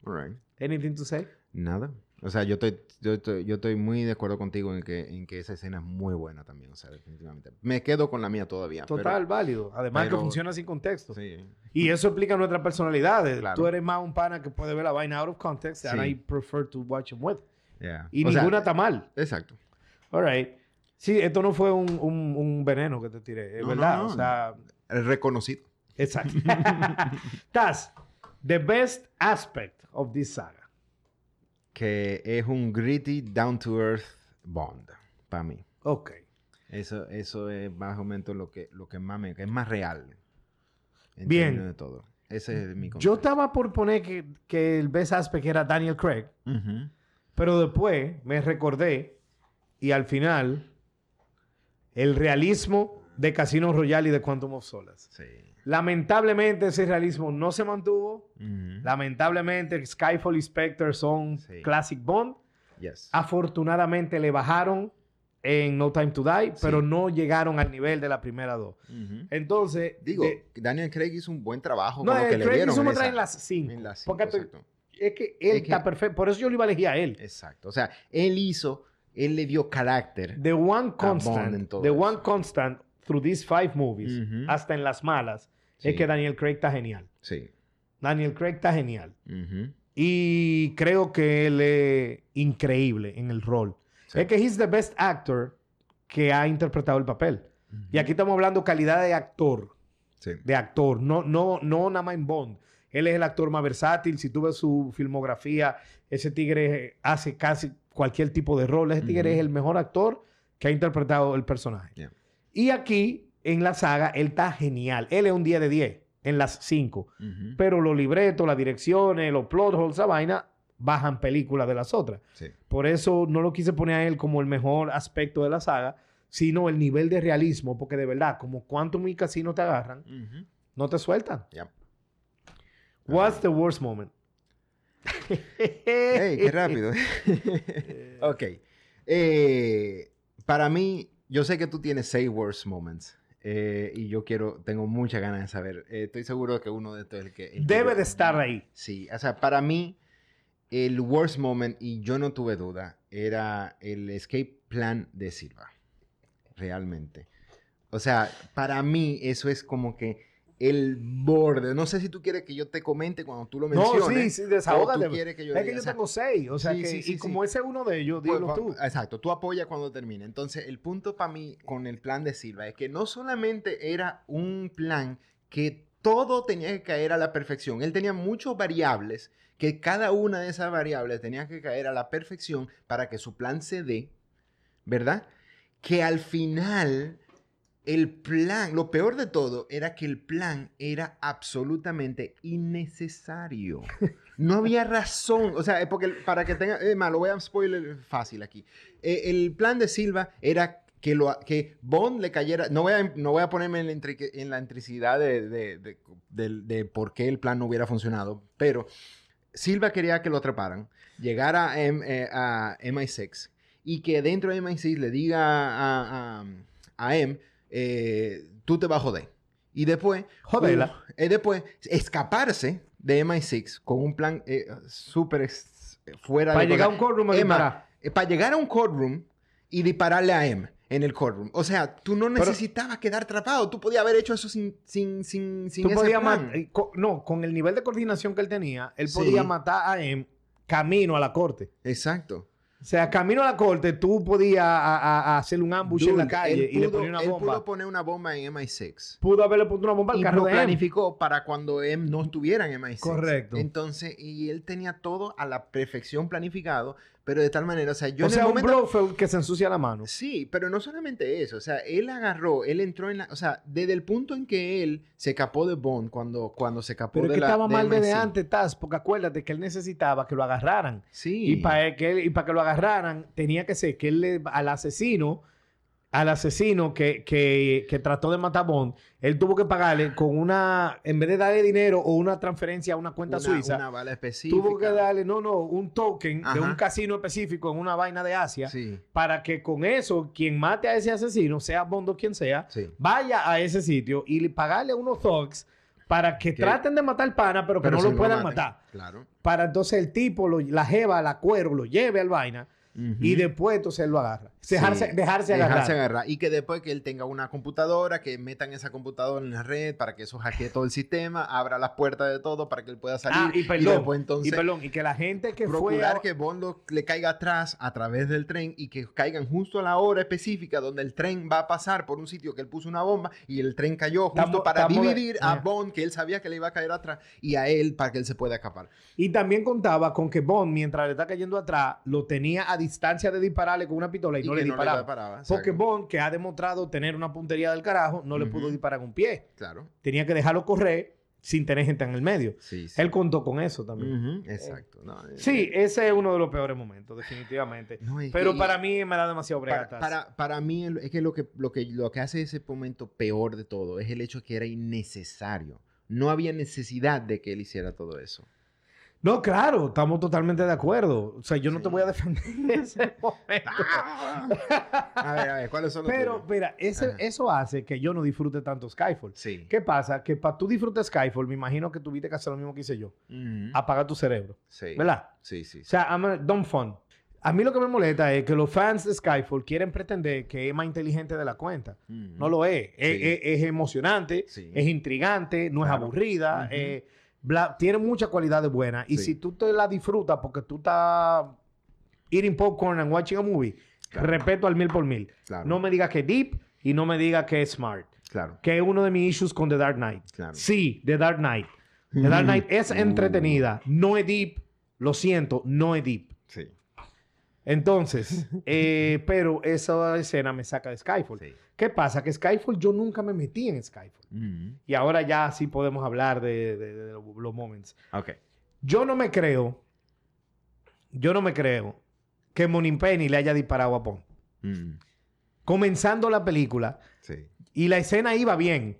All right. Anything to say? Nada. O sea, yo estoy, yo estoy, yo estoy muy de acuerdo contigo en que, en que esa escena es muy buena también. O sea, definitivamente. Me quedo con la mía todavía. pero- Total, válido. Además pero- que funciona sin contexto. Sí. Y eso explica nuestras personalidades. Claro. Tú eres más un pana que puede ver la vaina out of context and Sí. I prefer to watch them with. Yeah. Y O sea, ninguna está mal. Exacto. All right. Sí, esto no fue un, un- un veneno que te tiré, es No, verdad. no, no. O sea, Es reconocido. exacto. Taz, The best aspect of this saga. Que es un gritty, down to earth Bond, para mí. Ok. Eso, eso es más o menos lo que, lo que más me... que es más real. En Bien. de todo. Ese es mi Yo estaba por poner que, que el best aspect era Daniel Craig, pero después me recordé y al final el realismo de Casino Royale y de Quantum of Solace. Sí. Lamentablemente ese realismo no se mantuvo. Ujú. Lamentablemente Skyfall y Spectre son Sí. Classic Bond. Yes. Afortunadamente le bajaron en No Time to Die, Sí. pero no llegaron al nivel de la primera dos. Ujú. Entonces, Digo, Daniel Craig hizo un buen trabajo no, con lo que el le Craig dieron hizo en otra esa- en las cinco. en las cinco, exacto. es que él Es que- está perfecto. Por eso yo lo iba a elegir a él. Exacto. O sea, él hizo, él le dio carácter. The one constant, the one constant through these five movies, hasta en las malas, Sí. es que Daniel Craig está genial. Sí. Daniel Craig está genial. Y creo que él es increíble en el rol. Sí. Es que he's the best actor que ha interpretado el papel. Y aquí estamos hablando calidad de actor, Sí. de actor, no, no, no nada más en Bond. Él es el actor más versátil. Si tú ves su filmografía, ese tigre hace casi cualquier tipo de rol. Ese tigre es el mejor actor que ha interpretado el personaje. Yeah. Y aquí, en la saga, él está genial. Él es un 10 de 10 en las 5. Ujú. Pero los libretos, las direcciones, los plot holes, esa vaina, bajan películas de las otras. Sí. Por eso no lo quise poner a él como el mejor aspecto de la saga, sino el nivel de realismo, porque de verdad, como Quantum y Casino te agarran, no te sueltan. Ya. What's the worst moment? ¡Ey, qué rápido! ok. Eh, para mí, yo sé que tú tienes seis worst moments. eh, y yo quiero, tengo muchas ganas de saber. Eh, estoy seguro que uno de estos es el que... el que Debe yo- de estar ahí. Sí, o sea, para mí, el worst moment, y yo no tuve duda, era el escape plan de Silva. Realmente. O sea, para mí eso es como que el borde. No sé si tú quieres que yo te comente cuando tú lo No, menciones. sí, sí, desahógate. o tú quieres que yo es que yo tengo seis, o sea sí, que, sí, sí, y como ese es uno de ellos, pues, dilo tú. Exacto, tú apoya cuando termine. Entonces, el punto para mí con el plan de Silva es que no solamente era un plan que todo tenía que caer a la perfección, él tenía muchas variables que cada una de esas variables tenía que caer a la perfección para que su plan se dé, ¿verdad? Que al final el plan, lo peor de todo era que el plan era absolutamente innecesario. No había razón, o sea, eh, porque para que tenga, más, lo voy a spoiler fácil aquí. Eh, el plan de Silva era que, lo, que Bond le cayera, no voy a, no voy a ponerme en la, intri- en la de, de, de por qué el plan no hubiera funcionado, pero Silva quería que lo atraparan, llegara a, M- eh, a MI6 y que dentro de MI6 le diga a, a, a M, eh, tú te vas a joder. Y después, Jodela. uh, eh, después escaparse de MI6 con un plan eh, súper ex- fuera Para de llegar a un courtroom a eh, para llegar a un courtroom y dispararle a M en el courtroom. O sea, tú no Pero- necesitabas quedar atrapado. Tú podías haber hecho eso sin, sin, sin, sin Tú ese podías plan. mat- eh, co- no, con el nivel de coordinación que él tenía, él Sí. podía matar a M camino a la corte. Exacto. O sea, camino a la corte, tú podías a- a- a hacerle un ambush en la Dude, calle él y le pudo- ponía una él bomba. pudo poner una bomba en MI6. Pudo haberle puesto una bomba al y carro lo de M. planificó para cuando M no estuviera en MI6. Correcto. Entonces, y él tenía todo a la perfección planificado, pero de tal manera, o sea, yo o en sea, el un momento... Blofeld que se ensucia la mano. Sí, pero no solamente eso, o sea, él agarró, él entró en la, o sea, desde el punto en que él se escapó de Bond cuando, cuando se escapó Pero de que la estaba de mal desde MI6. antes, Taz, porque acuérdate que él necesitaba que lo agarraran. Sí. Y para que, él- y para que lo agarraran, tenía que ser que él le- al asesino, al asesino que, que, que trató de matar a Bond, él tuvo que pagarle con una, en vez de darle dinero o una transferencia a una cuenta una, suiza, una bala específica. tuvo que darle, no, no, un token de un casino específico en una vaina de Asia, Sí, para que con eso, quien mate a ese asesino, sea Bond o quien sea, sí. vaya a ese sitio y le- pagarle a unos thugs para que Que- traten de matar al pana, pero que Pero no lo puedan matar. Claro. Para entonces el tipo, lo- la jeva, la cuervo, lo lleve al vaina y después entonces él lo agarra. Dejarse, Sí, dejarse agarrar. Dejarse agarrar. Y que después que él tenga una computadora, que metan esa computadora en la red para que eso hackee todo el sistema, abra las puertas de todo para que él pueda salir. Ah, y perdón. después entonces y perdón, y que la gente que fue... procurar a- que Bond lo- le caiga atrás a través del tren y que caigan justo a la hora específica donde el tren va a pasar por un sitio que él puso una bomba y el tren cayó justo para de- dividir a Ajá. Bond que él sabía que le iba a caer atrás y a él para que él se pueda escapar. Y también contaba con que Bond, mientras le está cayendo atrás, lo tenía a distancia de dispararle con una pistola y, Y no le no le disparaba. Bond, que ha demostrado tener una puntería del carajo, no le pudo disparar un pie. Claro. Tenía que dejarlo correr sin tener gente en el medio. Sí, sí. Él contó con eso también. Ujú, Exacto. No, eh, Sí, ese es uno de los peores momentos, definitivamente. no, Pero que- para mí me da demasiado para, bregatas. para, para mí es que lo que, lo, que lo que hace ese momento peor de todo es el hecho que era innecesario. No había necesidad de que él hiciera todo eso. No, claro, estamos totalmente de acuerdo. O sea, yo no Sí. te voy a defender en ese momento. A ver, a ver, ¿cuáles son los Pero, tuyos? mira, ese- eso hace que yo no disfrute tanto Skyfall. Sí. ¿Qué pasa? Que para tú disfrutar Skyfall, me imagino que tuviste que hacer lo mismo que hice yo. Ujú. Apagar tu cerebro. Sí. ¿Verdad? Sí, sí. O sea, I'm a dumb fun. A mí lo que me molesta es que los fans de Skyfall quieren pretender que es más inteligente de la cuenta. No lo es. Es, Sí. es- es emocionante, es intrigante, no es aburrida. Eh, bla- tiene muchas cualidades buenas. Y Sí. si tú te la disfrutas porque tú estás eating popcorn and watching a movie, Claro. respeto al mil por mil. Claro. No me digas que es deep y no me digas que es smart. Claro. Que es uno de mis issues con The Dark Knight. Claro. Sí, The Dark Knight. The Dark Knight es entretenida, no es deep. Lo siento, no es deep. Entonces, eh, pero esa escena me saca de Skyfall. Sí. ¿Qué pasa? Que Skyfall yo nunca me metí en Skyfall. Ujú. Y ahora ya sí podemos hablar de, de- de los, moments. Ok. Yo no me creo, yo no me creo que Penny le haya disparado a Bond. Ujú. Comenzando la película Sí. y la escena iba bien,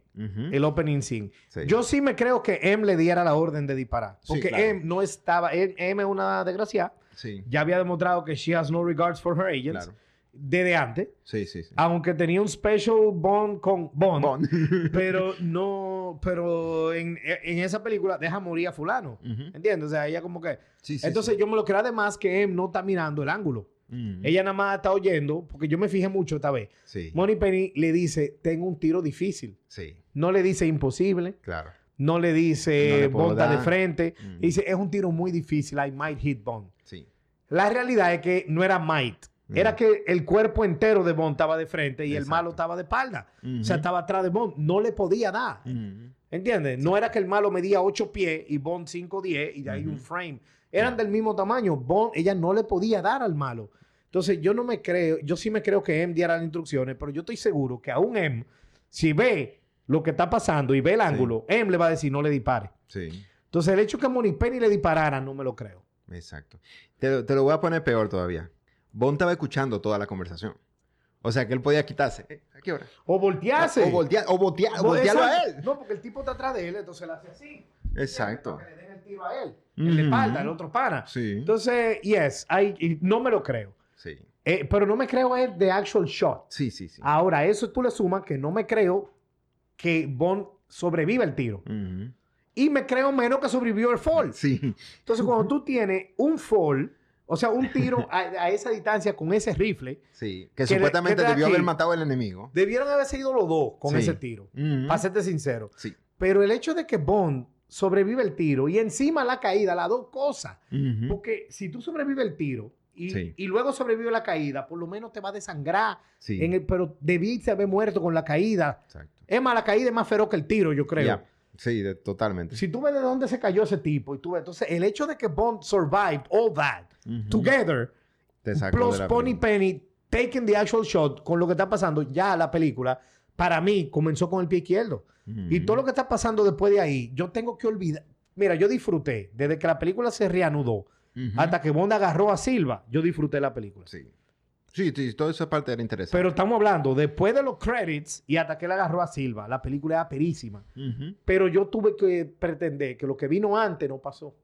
el opening scene. Sí. Yo sí me creo que M le diera la orden de disparar. Sí, Porque claro. M no estaba, M, M es una desgracia. Sí. Ya había demostrado que she has no regards for her agents Claro. desde antes. Sí, sí, sí. Aunque tenía un special bond con Bond. Bond. Pero no, pero en, en esa película deja morir a fulano. Ujú. ¿Entiendes? O sea, ella como que... Sí, Entonces yo me lo creo además que M no está mirando el ángulo. Ujú. Ella nada más está oyendo, porque yo me fijé mucho esta vez. Sí. Money Penny le dice, tengo un tiro difícil. Sí. No le dice imposible. Claro. No le No dice le puedo Bond está de frente. Mm. Dice, es un tiro muy difícil. I might hit Bond. Sí. La realidad es que no era might. Era Mm. que el cuerpo entero de Bond estaba de frente y el malo estaba de espalda. O sea, estaba atrás de Bond. No le podía dar. ¿Entiendes? No era que el malo medía 8 pies y Bond 5 10 y de ahí un frame. Eran del mismo tamaño. Bond, ella no le podía dar al malo. Entonces, yo no me creo, yo sí me creo que M diera las instrucciones, pero yo estoy seguro que aún M, si ve lo que está pasando y ve el ángulo, M le va a decir no le dispare. Sí. Entonces, el hecho que Money Penny le disparara, no me lo creo. Exacto. Te, lo- te lo voy a poner peor todavía. Bond estaba escuchando toda la conversación. O sea que él podía quitarse. Eh, ¿A qué hora? O voltearse. O, voltea- o voltea- No, voltearlo a él. No, porque el tipo está atrás de él, entonces le hace así. Exacto. Para que le den el tiro a él. En la espalda, el otro pana. Sí. Entonces, yes, no me lo creo. Sí. Eh, pero no me creo es de actual shot. Sí, sí, sí. Ahora, eso tú le sumas que no me creo que Bond sobreviva el tiro. Y me creo menos que sobrevivió el fall. Sí. Entonces, cuando tú tienes un fall, o sea, un tiro a, a esa distancia con ese rifle, Sí. Que, Que de- supuestamente que debió aquí- haber matado al enemigo. debieron haber sido los dos con Sí. ese tiro. Ujú. Para serte sincero. Sí. Pero el hecho de que Bond sobrevive el tiro y encima la caída, las dos cosas. Porque si tú sobrevives el tiro y, Sí. y luego sobrevive la caída, por lo menos te va a desangrar. Sí. En el, pero debiste haber muerto con la caída. Exacto. Es más, la caída es más feroz que el tiro, yo creo. Sí, de- totalmente. Si tú ves de dónde se cayó ese tipo y tú ves, entonces el hecho de que Bond survived all that together, plus Pony. Penny taking the actual shot con lo que está pasando ya la película, para mí comenzó con el pie izquierdo. Y todo lo que está pasando después de ahí, yo tengo que olvidar. Mira, yo disfruté desde que la película se reanudó hasta que Bond agarró a Silva, yo disfruté la película. Sí. Sí, sí, toda esa parte era interesante. Pero estamos hablando después de los credits y hasta que él agarró a Silva, la película era perísima. Pero yo tuve que pretender que lo que vino antes no pasó.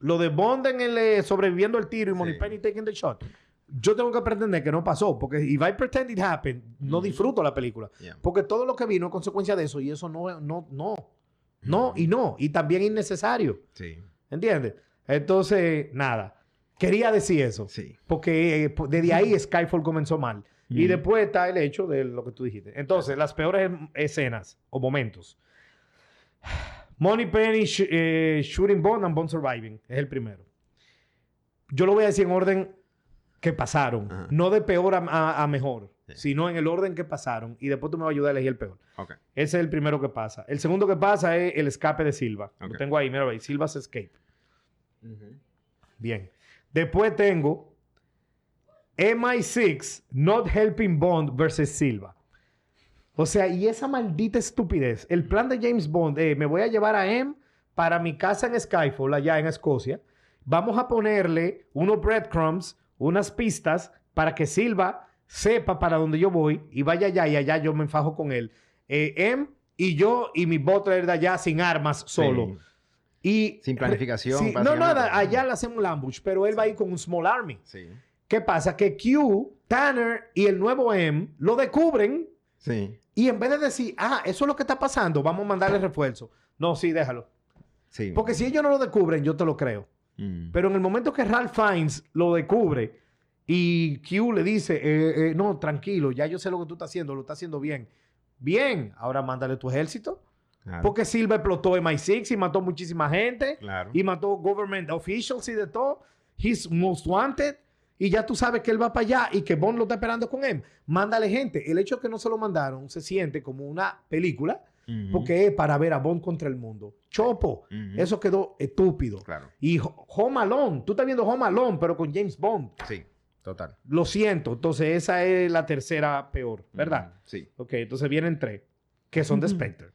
Lo de Bond en el eh, sobreviviendo el tiro y Sí. Moneypenny taking the shot. Yo tengo que pretender que no pasó, porque if I pretend it happened, no disfruto la película. Porque todo lo que vino es consecuencia de eso y eso no, no, no, no y no. Y también innecesario. Sí. ¿Entiendes? Entonces, nada. Quería decir eso. Sí. Porque eh, desde ahí Skyfall comenzó mal. Y después está el hecho de lo que tú dijiste. Entonces, las peores em- escenas o momentos. Money Penny, sh- eh, Shooting Bond and Bond Surviving. Es el primero. Yo lo voy a decir en orden que pasaron. Ajá. No de peor a, a- a mejor. Sí. Sino en el orden que pasaron. Y después tú me vas a ayudar a elegir el peor. Ok. Ese es el primero que pasa. El segundo que pasa es el escape de Silva. Lo tengo ahí, mira ahí. Silva's Escape. Bien. Después tengo MI6 Not Helping Bond versus Silva. O sea, y esa maldita estupidez. El plan de James Bond, eh, me voy a llevar a M para mi casa en Skyfall, allá en Escocia. Vamos a ponerle unos breadcrumbs, unas pistas, para que Silva sepa para dónde yo voy y vaya allá y allá yo me enfajo con él. Eh, M y yo y mi butler de allá sin armas solo. Y, Sin planificación, Sí, no, nada, allá le hacemos el ambush, pero él va a ir con un small army. Sí. ¿Qué pasa? Que Q, Tanner y el nuevo M lo descubren Sí. y en vez de decir, ah, eso es lo que está pasando, vamos a mandarle refuerzo. No, sí, déjalo. Sí. Porque si ellos no lo descubren, yo te lo creo. Mm. Pero en el momento que Ralph Fiennes lo descubre y Q le dice, eh, eh, no, tranquilo, ya yo sé lo que tú estás haciendo, lo estás haciendo bien. Bien, ahora mándale tu ejército. Claro. Porque Silva explotó MI6 y mató muchísima gente. Claro. Y mató government officials y de todo. He's most wanted. Y ya tú sabes que él va para allá y que Bond lo está esperando con él. Mándale gente. El hecho de que no se lo mandaron se siente como una película Ujú. porque es para ver a Bond contra el mundo. Chopo. Ujú. Eso quedó estúpido. Claro. Y Ho- Home Alone. Tú estás viendo Home Alone, pero con James Bond. Sí. Total. Lo siento. Entonces esa es la tercera peor, ¿verdad? Sí. Ok, entonces vienen tres. Que son de Spectre.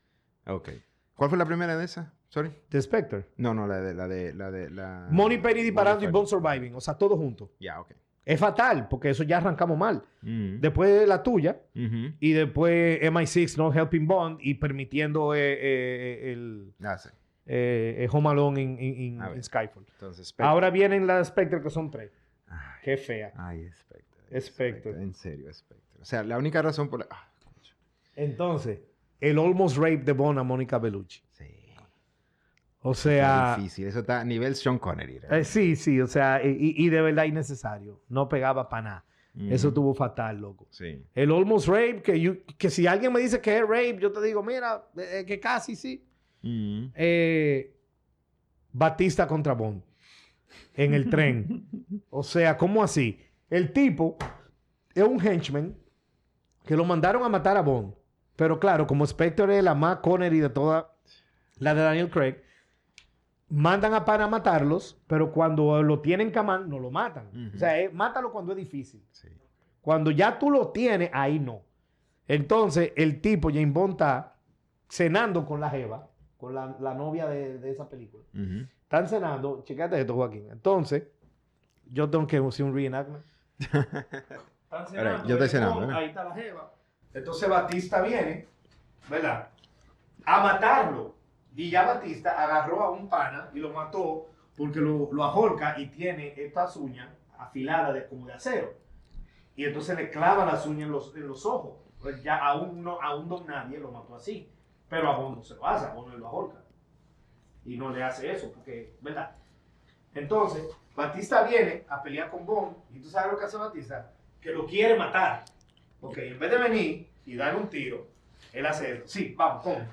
Ok. ¿Cuál fue la primera de esas? Sorry. De Spectre. No, no, la de la de la de la. Money Penny disparando y Money Penny. Surviving. O sea, todo junto. Ya, ok. Es fatal, porque eso ya arrancamos mal. Mm. Después la tuya, y después MI6 no helping Bond y permitiendo eh, eh, el Ah, sí. eh, eh, Home Alone en, Skyfall. Entonces, Spectre. Ahora vienen las Spectre que son tres. Ay, Qué fea. ay, Spectre. Spectre. En serio, Spectre. O sea, la única razón por la. ah. Entonces, el almost rape de Bond a Mónica Bellucci. sí. O sea, difícil. Eso está a nivel Sean Connery. eh, sí, sí, o sea, y, de verdad innecesario. No pegaba para nada. Eso estuvo fatal, loco. Sí. El almost rape, que, yo- que si alguien me dice que es rape, yo te digo, mira, eh, que casi sí. Eh, Batista contra Bond en el tren. O sea, ¿cómo así? El tipo es un henchman que lo mandaron a matar a Bond. Pero claro, como Spectre es la más Connery de toda la de Daniel Craig, mandan a para matarlos, pero cuando lo tienen camán, no lo matan. O sea, es- mátalo cuando es difícil. Sí. Cuando ya tú lo tienes, ahí no. Entonces, el tipo, James Bond, está cenando con la Jeva, con la, la novia de, de esa película. Ujú. Están cenando, checate esto, Joaquín. Entonces, yo tengo que hacer un reenactment. Están Ahora, yo estoy eh, cenando, Bond, ¿eh? Ahí está la Jeva. Entonces, Batista viene, ¿verdad? A matarlo. Y ya Batista agarró a un pana y lo mató porque lo, lo ajorca y tiene estas uñas afiladas de, como de acero. Y entonces le clava las uñas en los, en los ojos. Pues ya a un, no, a un don nadie lo mató así. Pero a Bond no se lo hace, a Bond no lo ajorca. Y no le hace eso, porque, ¿verdad? Entonces, Batista viene a pelear con Bond. ¿Y tú sabes lo que hace Batista? Que lo quiere matar. Ok, en vez de venir y darle un tiro, él hace esto. Sí, vamos, come.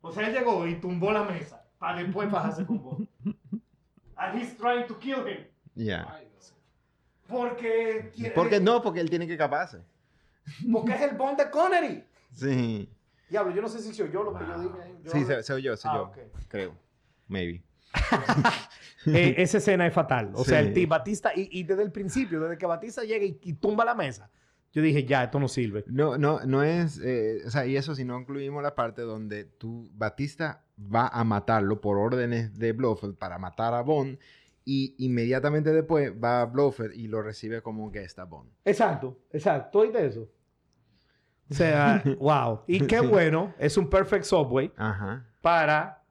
O sea, él llegó y tumbó la mesa para después bajarse con Bond. And he's trying to kill him. Ya. Porque... quiere- ¿Por qué no? Porque él tiene que caparse. Porque es el Bond de Connery. Sí. Diablo, yo no sé si soy yo lo que yo dije. ahí. Yo Sí, se oyó, se Ah, oyó. ok. Creo. Maybe. Eh, esa escena es fatal. O sea, el ti- Batista, y, y desde el principio, desde que Batista llega y, y tumba la mesa, yo dije, ya, esto no sirve. No, no, no es, eh, o sea, y eso si no incluimos la parte donde tú, Batista va a matarlo por órdenes de Blofeld para matar a Bond y inmediatamente después va a Blofeld y lo recibe como guest a Bond. Exacto, exacto. ¿Oíste eso? O sea, wow. Y qué Sí. bueno, es un perfect subway Ajá, para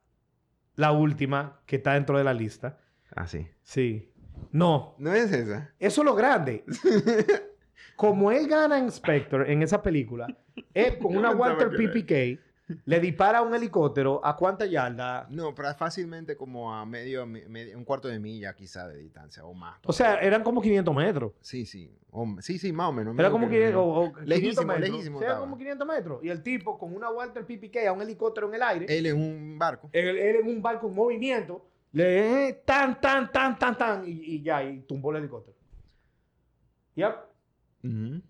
la última que está dentro de la lista. Así. Sí. No, ¿No es esa? eso es lo grande. Como él gana en Spectre en esa película, es con una Walter. PPK le dispara a un helicóptero a cuánta yarda. No, pero fácilmente como a medio, me- medio- un cuarto de milla quizá de distancia o más. O sea, eran como 500 metros. Sí, sí. O- sí, sí, más o menos. Era como que- 500, o- o 500 Lejísimo, metros. lejísimo Sí, era estaba. como 500 metros. Y el tipo con una Walter PPK a un helicóptero en el aire, Él en un barco. él, él en un barco en movimiento, le eh, tan, tan, tan, tan, tan, y, y ya, y tumbó el helicóptero. Yep.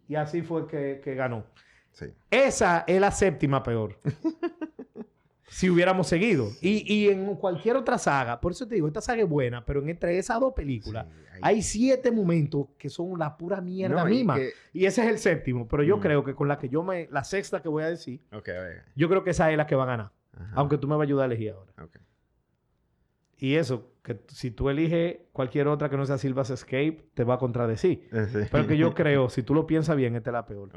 Y así fue que, que ganó. Sí. Esa es la séptima peor. si hubiéramos seguido. Y, y en cualquier otra saga, por eso te digo, esta saga es buena, pero en entre esas dos películas Sí, hay siete momentos que son la pura mierda No, y misma. que- Y ese es el séptimo, pero yo Mm. creo que con la que yo me, la sexta que voy a decir, a yo creo que esa es la que va a ganar. Ajá. Aunque tú me vas a ayudar a elegir ahora. Ok. Y eso, que si tú eliges cualquier otra que no sea Silva's Escape, te va a contradecir. Eh, sí. Pero que yo creo, si tú lo piensas bien, esta es la peor.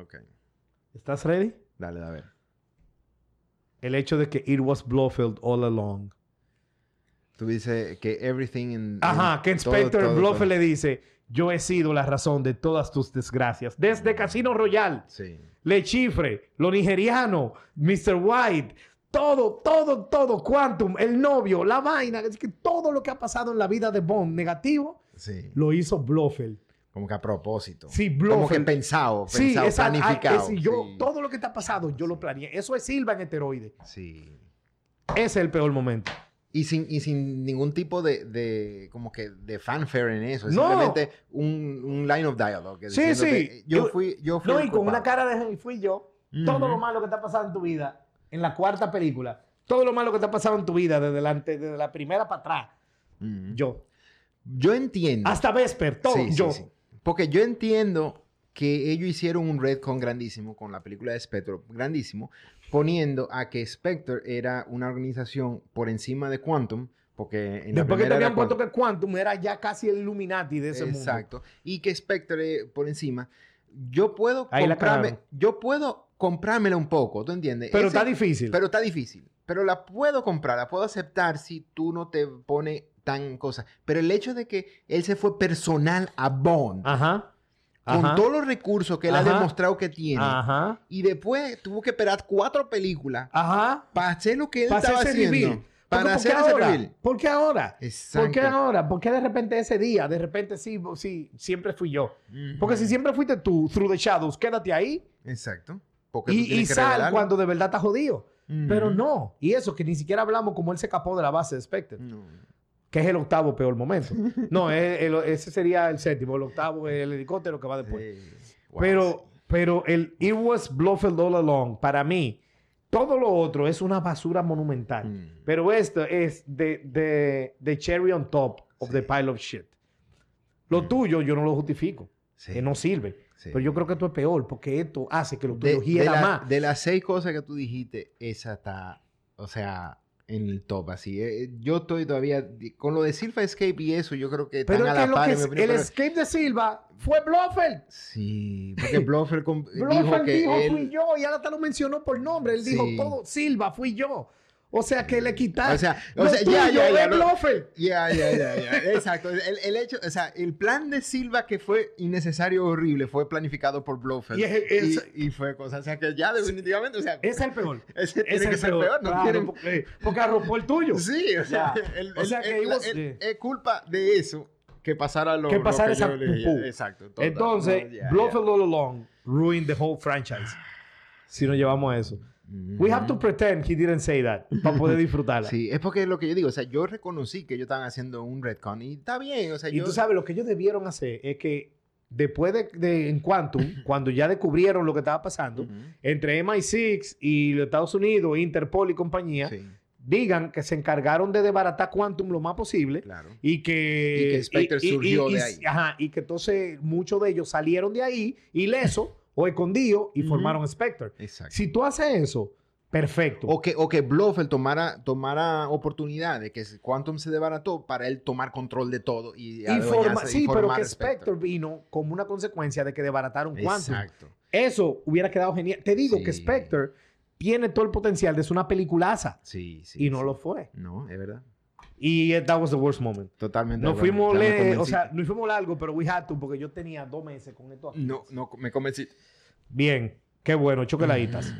¿Estás ready? Dale, a ver. El hecho de que it was Blofeld all along. Tú dices que everything in... Ajá, in- que Inspector todo- Blofeld todo- le dice, yo he sido la razón de todas tus desgracias. Desde Casino Royale, Sí. Le Chifre, lo nigeriano, Mr. White, todo, todo, todo, Quantum, el novio, la vaina, es que todo lo que ha pasado en la vida de Bond negativo, Sí. lo hizo Blofeld. Como que a propósito. Sí, Como que Blofeld. pensado, Sí, pensado, esa- ah, planificado. es yo, sí. todo lo que está pasado, yo lo planeé. Eso es Silva en esteroide. Sí. Ese es el peor momento. Y sin, y sin ningún tipo de, de, como que, de fanfare en eso. Es No. simplemente un, un line of dialogue. Sí, sí. Yo Yo- fui, yo fui No, y con una cara de fui yo. Todo lo malo que está pasando en tu vida, en la cuarta película, todo lo malo que te ha pasado en tu vida, desde, delante, desde la primera para atrás, yo. Yo entiendo. Hasta Vesper, todo, Sí, yo. sí. Porque yo entiendo que ellos hicieron un redcon grandísimo con la película de Spectre, grandísimo, poniendo a que Spectre era una organización por encima de Quantum, porque en la Después que te habían puesto Quantum. que Quantum era ya casi el Illuminati de ese mundo. Exacto. Y que Spectre eh, por encima. Yo puedo Ahí la comprarme, yo puedo comprármela un poco, ¿tú entiendes? Pero Ese- está difícil. Pero está difícil. Pero la puedo comprar, la puedo aceptar si tú no te pones tan cosa. Pero el hecho de que él se fue personal a Bond, Ajá. con Ajá. todos los recursos que él ha Ajá. demostrado que tiene, Ajá. y después tuvo que esperar cuatro películas para hacer lo que él Para estaba haciendo. reveal. Para Porque, hacer ¿por qué ese ahora? reveal. ¿Por qué ahora? Exacto. ¿Por qué ahora? ¿Por qué de repente ese día? De repente sí, sí, siempre fui yo. Porque si siempre fuiste tú, Through the Shadows, quédate ahí Exacto. Porque y, y que sal cuando de verdad estás jodido. Pero no. Y eso, que ni siquiera hablamos como él se escapó de la base de Spectre, No. que es el octavo peor momento. No, es- el- ese sería el séptimo. El octavo es el helicóptero que va después. Sí. Wow, Pero, pero el It Was Blofeld All Along, para mí, todo lo otro es una basura monumental. Mm. Pero esto es de, de, de cherry on top of Sí. the pile of shit. Lo Mm. tuyo yo no lo justifico. Sí. Que no sirve. Sí. Pero yo creo que esto es peor porque esto hace que lo tuyo hiera la- más. de las seis cosas que tú dijiste, esa está, o sea, en el top, así. Eh, Yo estoy todavía, con lo de Silva Escape y eso, yo creo que están Pero a es la lo par, que es- opinión, el pero- escape de Silva fue Blofeld. Sí, porque Blofeld dijo que dijo, él... fui yo y ahora te lo mencionó por nombre. Él dijo Sí. todo, Silva, fui yo. O sea que le quitaron. O sea, o Lo sea, ya, ya, ya. Ya, ya, ya, ya. Exacto. El, el hecho, o sea, el plan de Silva que fue innecesario, horrible, fue planificado por Blofeld. Y es- es- y, y fue cosa, o sea, que ya definitivamente, o sea, es el peor. ese tiene es que el ser peor. peor, no claro, quieren- porque, porque arropó el tuyo. Sí, o sea, el- O sea que es culpa de eso que pasara lo Que lo pasara yo esa elegí. pupú. Exacto. total. Entonces, No, Blofeld All Along ruined the whole franchise. Si nos llevamos a eso. We have to pretend he didn't say that para poder disfrutarla. Sí, es porque es lo que yo digo, o sea, yo reconocí que ellos estaban haciendo un retcon y está bien, o sea, Y yo... tú sabes, lo que ellos debieron hacer es que después de, de- en Quantum, cuando ya descubrieron lo que estaba pasando, entre MI6 y los Estados Unidos, Interpol y compañía, Sí, digan que se encargaron de desbaratar Quantum lo más posible claro. y que... Y que Spectre surgió de ahí. Ajá, y que entonces muchos de ellos salieron de ahí ilesos o escondidos y formaron Spectre. Exacto. Si tú haces eso, perfecto. O que, o que Blofeld tomara, tomara oportunidad de que Quantum se desbarató para él tomar control de todo y, y sí, pero que Spectre. Spectre vino como una consecuencia de que desbarataron Quantum. Exacto. Eso hubiera quedado genial. Te digo que. Spectre tiene todo el potencial de ser una peliculaza Sí, sí. y no sí. lo fue. No, es verdad. Y eh, that was the worst moment. Totalmente. Nos fuimos, le- o convenciste. sea, nos fuimos largo, pero we had to porque yo tenía dos meses con esto. aquí. No, no, me convencí. Bien, qué bueno, chocoladitas.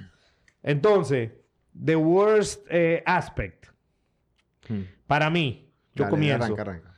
Entonces, The worst eh, aspect. Hmm. Para mí, yo Dale, comienzo. Arranca, arranca.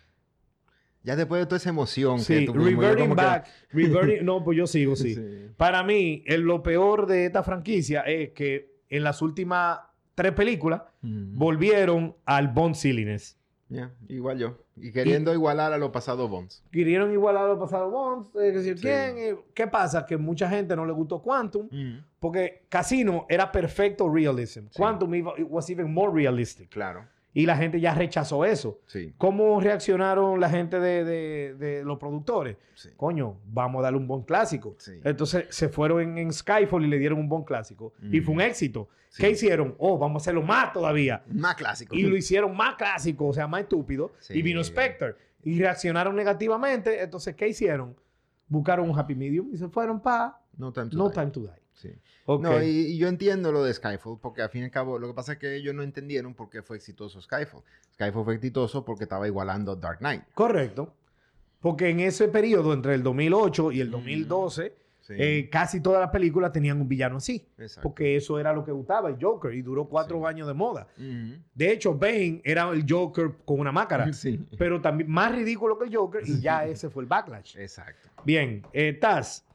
Ya después de toda esa emoción que Sí, tuvimos, yo reverting como que- back. reverting- no, pues yo sigo, sí. Sí. Para mí, el- lo peor de esta franquicia es que en las últimas tres películas Mm. volvieron al Bond silliness. Ya, igual yo. Y queriendo igualar a los pasados Bonds. Querieron igualar a los pasados Bonds. Es decir, Sí. ¿quién? Eh, ¿Qué pasa? Que mucha gente no le gustó Quantum Mm. porque Casino era perfecto realism. Sí. Quantum iba- it was even more realistic. Claro, Y la gente ya rechazó eso. sí. ¿Cómo reaccionaron la gente de, de- de los productores? sí. Coño, vamos a darle un bon clásico. Sí. Entonces se fueron en, en Skyfall y le dieron un bon clásico. Y fue un éxito. ¿Qué hicieron? Oh, vamos a hacerlo más todavía. Más clásico. Y lo hicieron más clásico, o sea, más estúpido. Y vino Spectre. Y reaccionaron negativamente. Entonces, ¿qué hicieron? Buscaron un happy medium y se fueron para No time to No die. Time to Die. Sí. No, y, y yo entiendo lo de Skyfall, porque al fin y al cabo, lo que pasa es que ellos no entendieron por qué fue exitoso Skyfall. Skyfall fue exitoso porque estaba igualando Dark Knight. Correcto. Porque en ese periodo, entre el 2008 y el Mm. 2012, Sí. eh, casi todas las películas tenían un villano así. Exacto. Porque eso era lo que gustaba, el Joker, y duró cuatro Sí. años de moda. De hecho, Bane era el Joker con una máscara, Sí. pero también más ridículo que el Joker, y ya ese fue el backlash. Exacto. Bien, eh, Taz,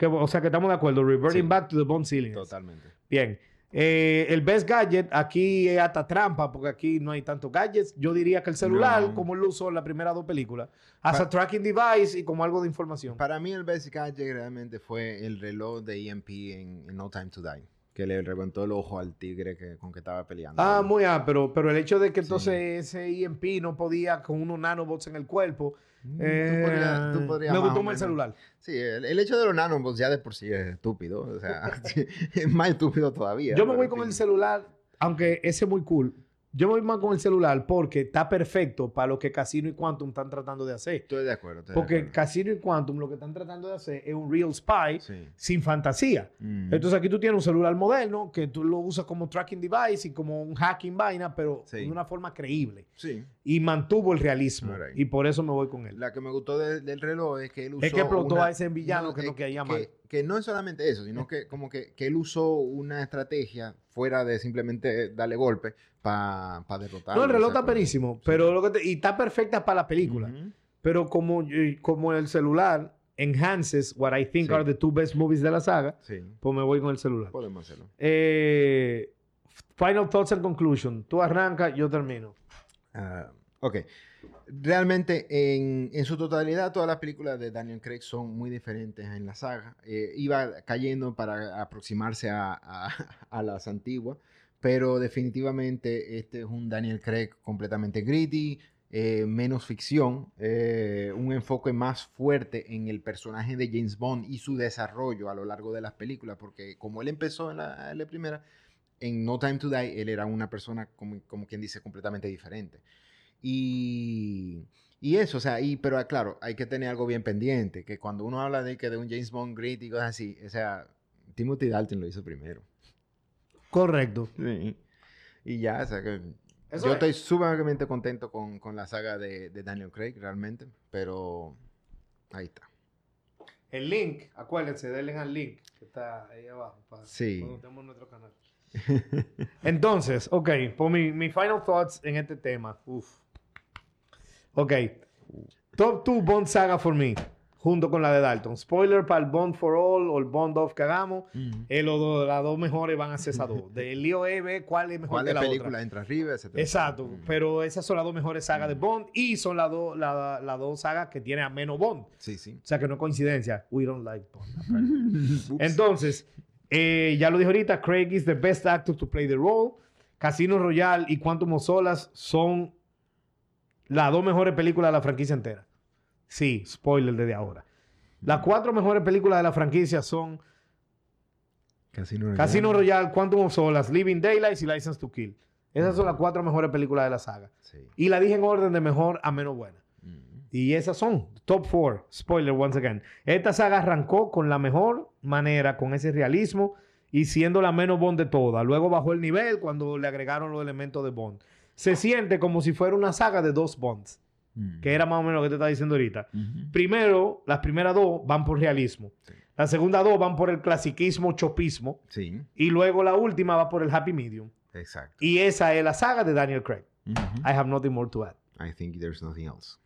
que, o sea que estamos de acuerdo, reverting Sí. back to the Bond Ceiling. Totalmente. Bien. Eh, el best gadget, aquí es hasta trampa, porque aquí no hay tantos gadgets. Yo diría que el celular, No. como él lo usó en las primeras dos películas, hasta Pa- tracking device y como algo de información. Para mí el basic gadget realmente fue el reloj de EMP en, en No Time to Die, que le reventó el ojo al tigre que, con que estaba peleando. Ah, muy ah, pero, pero el hecho de que Sí. entonces ese EMP no podía con unos nanobots en el cuerpo, eh, tú podrías- tú podrías me gustó más el celular. Sí, el, el hecho de los nanobots ya de por sí es estúpido. O sea, es más estúpido todavía. Yo me voy con el celular, aunque ese es muy cool. Yo me voy más con el celular porque está perfecto para lo que Casino y Quantum están tratando de hacer. Estoy de acuerdo. estoy de Porque acuerdo. Casino y Quantum lo que están tratando de hacer es un real spy Sí. sin fantasía. Mm. Entonces aquí tú tienes un celular moderno que tú lo usas como tracking device y como un hacking vaina, pero Sí. de una forma creíble. sí. Y mantuvo el realismo. Y por eso me voy con él. La que me gustó de- del reloj es que él usó. Es que explotó una- a ese villano que es caía que- mal. Que no es solamente eso, sino que como que, que él usó una estrategia fuera de simplemente darle golpe para derrotar. No, el reloj está perísimo, pero lo que te- y está perfecta para la película. Pero como, como el celular enhances what I think Sí. are the two best movies de la saga, Sí, pues me voy con el celular. podemos hacerlo. Eh, final thoughts and conclusion. Tú arrancas, yo termino. Ah, ok. Realmente, en, en su totalidad, todas las películas de Daniel Craig son muy diferentes en la saga. Eh, iba cayendo para aproximarse a, a- a las antiguas, pero definitivamente este es un Daniel Craig completamente gritty, eh, menos ficción, eh, un enfoque más fuerte en el personaje de James Bond y su desarrollo a lo largo de las películas, porque como él empezó en la, en la primera, en No Time to Die, él era una persona, como, como quien dice, completamente diferente. Y, y eso, o sea, y, pero ah, claro, hay que tener algo bien pendiente, que cuando uno habla de que de un James Bond grit y cosas así, o sea, Timothy Dalton lo hizo primero. Correcto. Y ya, o sea, que Eso yo es. estoy sumamente contento con, con la saga de, de Daniel Craig, realmente, pero ahí está. El link, acuérdense, denle al link que está ahí abajo. Para Sí. Cuando nuestro canal. Entonces, ok, por mi, mi final thoughts en este tema. Uf. Ok. Top 2 Bond Saga for me. Junto con la de Dalton. Spoiler para el Bond for All o el Bond Off que hagamos. eh, los dos- las dos mejores van a ser esas dos. De Leo Eve, ¿cuál es mejor ¿Cuál que es la película otra? entra arriba? etcétera? Exacto, Mm. pero esas son las dos mejores sagas de Bond y son las dos la- dos sagas que tienen a menos Bond. Sí, sí. O sea que no es coincidencia. We don't like Bond. Entonces, eh, ya lo dije ahorita, Craig is the best actor to play the role. Casino Royale y Quantum of Solace son las dos mejores películas de la franquicia entera. Sí, spoiler desde ahora. Las cuatro mejores películas de la franquicia son Casino Royale. Casino Royale, Quantum of Solace, Living Daylights y License to Kill. Esas son las cuatro mejores películas de la saga. Sí. Y la dije en orden de mejor a menos buena. Mm. Y esas son top four. Spoiler once again. Esta saga arrancó con la mejor manera, con ese realismo y siendo la menos Bond de todas. Luego bajó el nivel cuando le agregaron los elementos de Bond. Se siente como si fuera una saga de dos Bonds, Mm. que era más o menos lo que te estaba diciendo ahorita. Primero, las primeras dos van por realismo. Sí. La segunda dos van por el clasiquismo, chopismo. Sí, Y luego la última va por el happy medium. exacto. Y esa es la saga de Daniel Craig. I have nothing more to add. I think there's nothing else.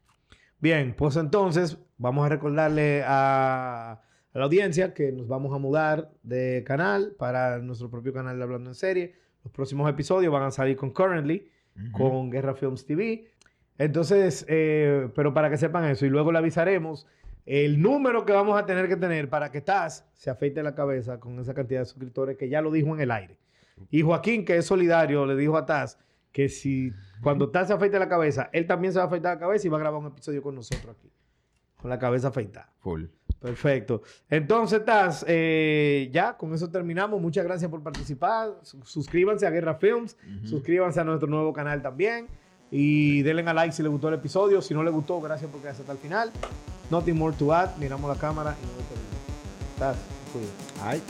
Bien, pues entonces vamos a recordarle a, a la audiencia que nos vamos a mudar de canal para nuestro propio canal de Hablando en Serie. Los próximos episodios van a salir concurrently Con Guerra Films TV. Entonces, eh, pero para que sepan eso, y luego le avisaremos el número que vamos a tener que tener para que Taz se afeite la cabeza con esa cantidad de suscriptores que ya lo dijo en el aire. Y Joaquín, que es solidario, le dijo a Taz que si cuando Taz se afeite la cabeza, él también se va a afeitar la cabeza y va a grabar un episodio con nosotros aquí, con la cabeza afeitada. Full. Perfecto. Entonces, Taz, eh, ya con eso terminamos. Muchas gracias por participar. Su- Suscríbanse a Guerra Films. Suscríbanse a nuestro nuevo canal también. Y denle a like si les gustó el episodio. Si no les gustó, gracias por quedarse hasta el final. Nothing more to add. Miramos la cámara y nos despedimos. Cuídate. Ay.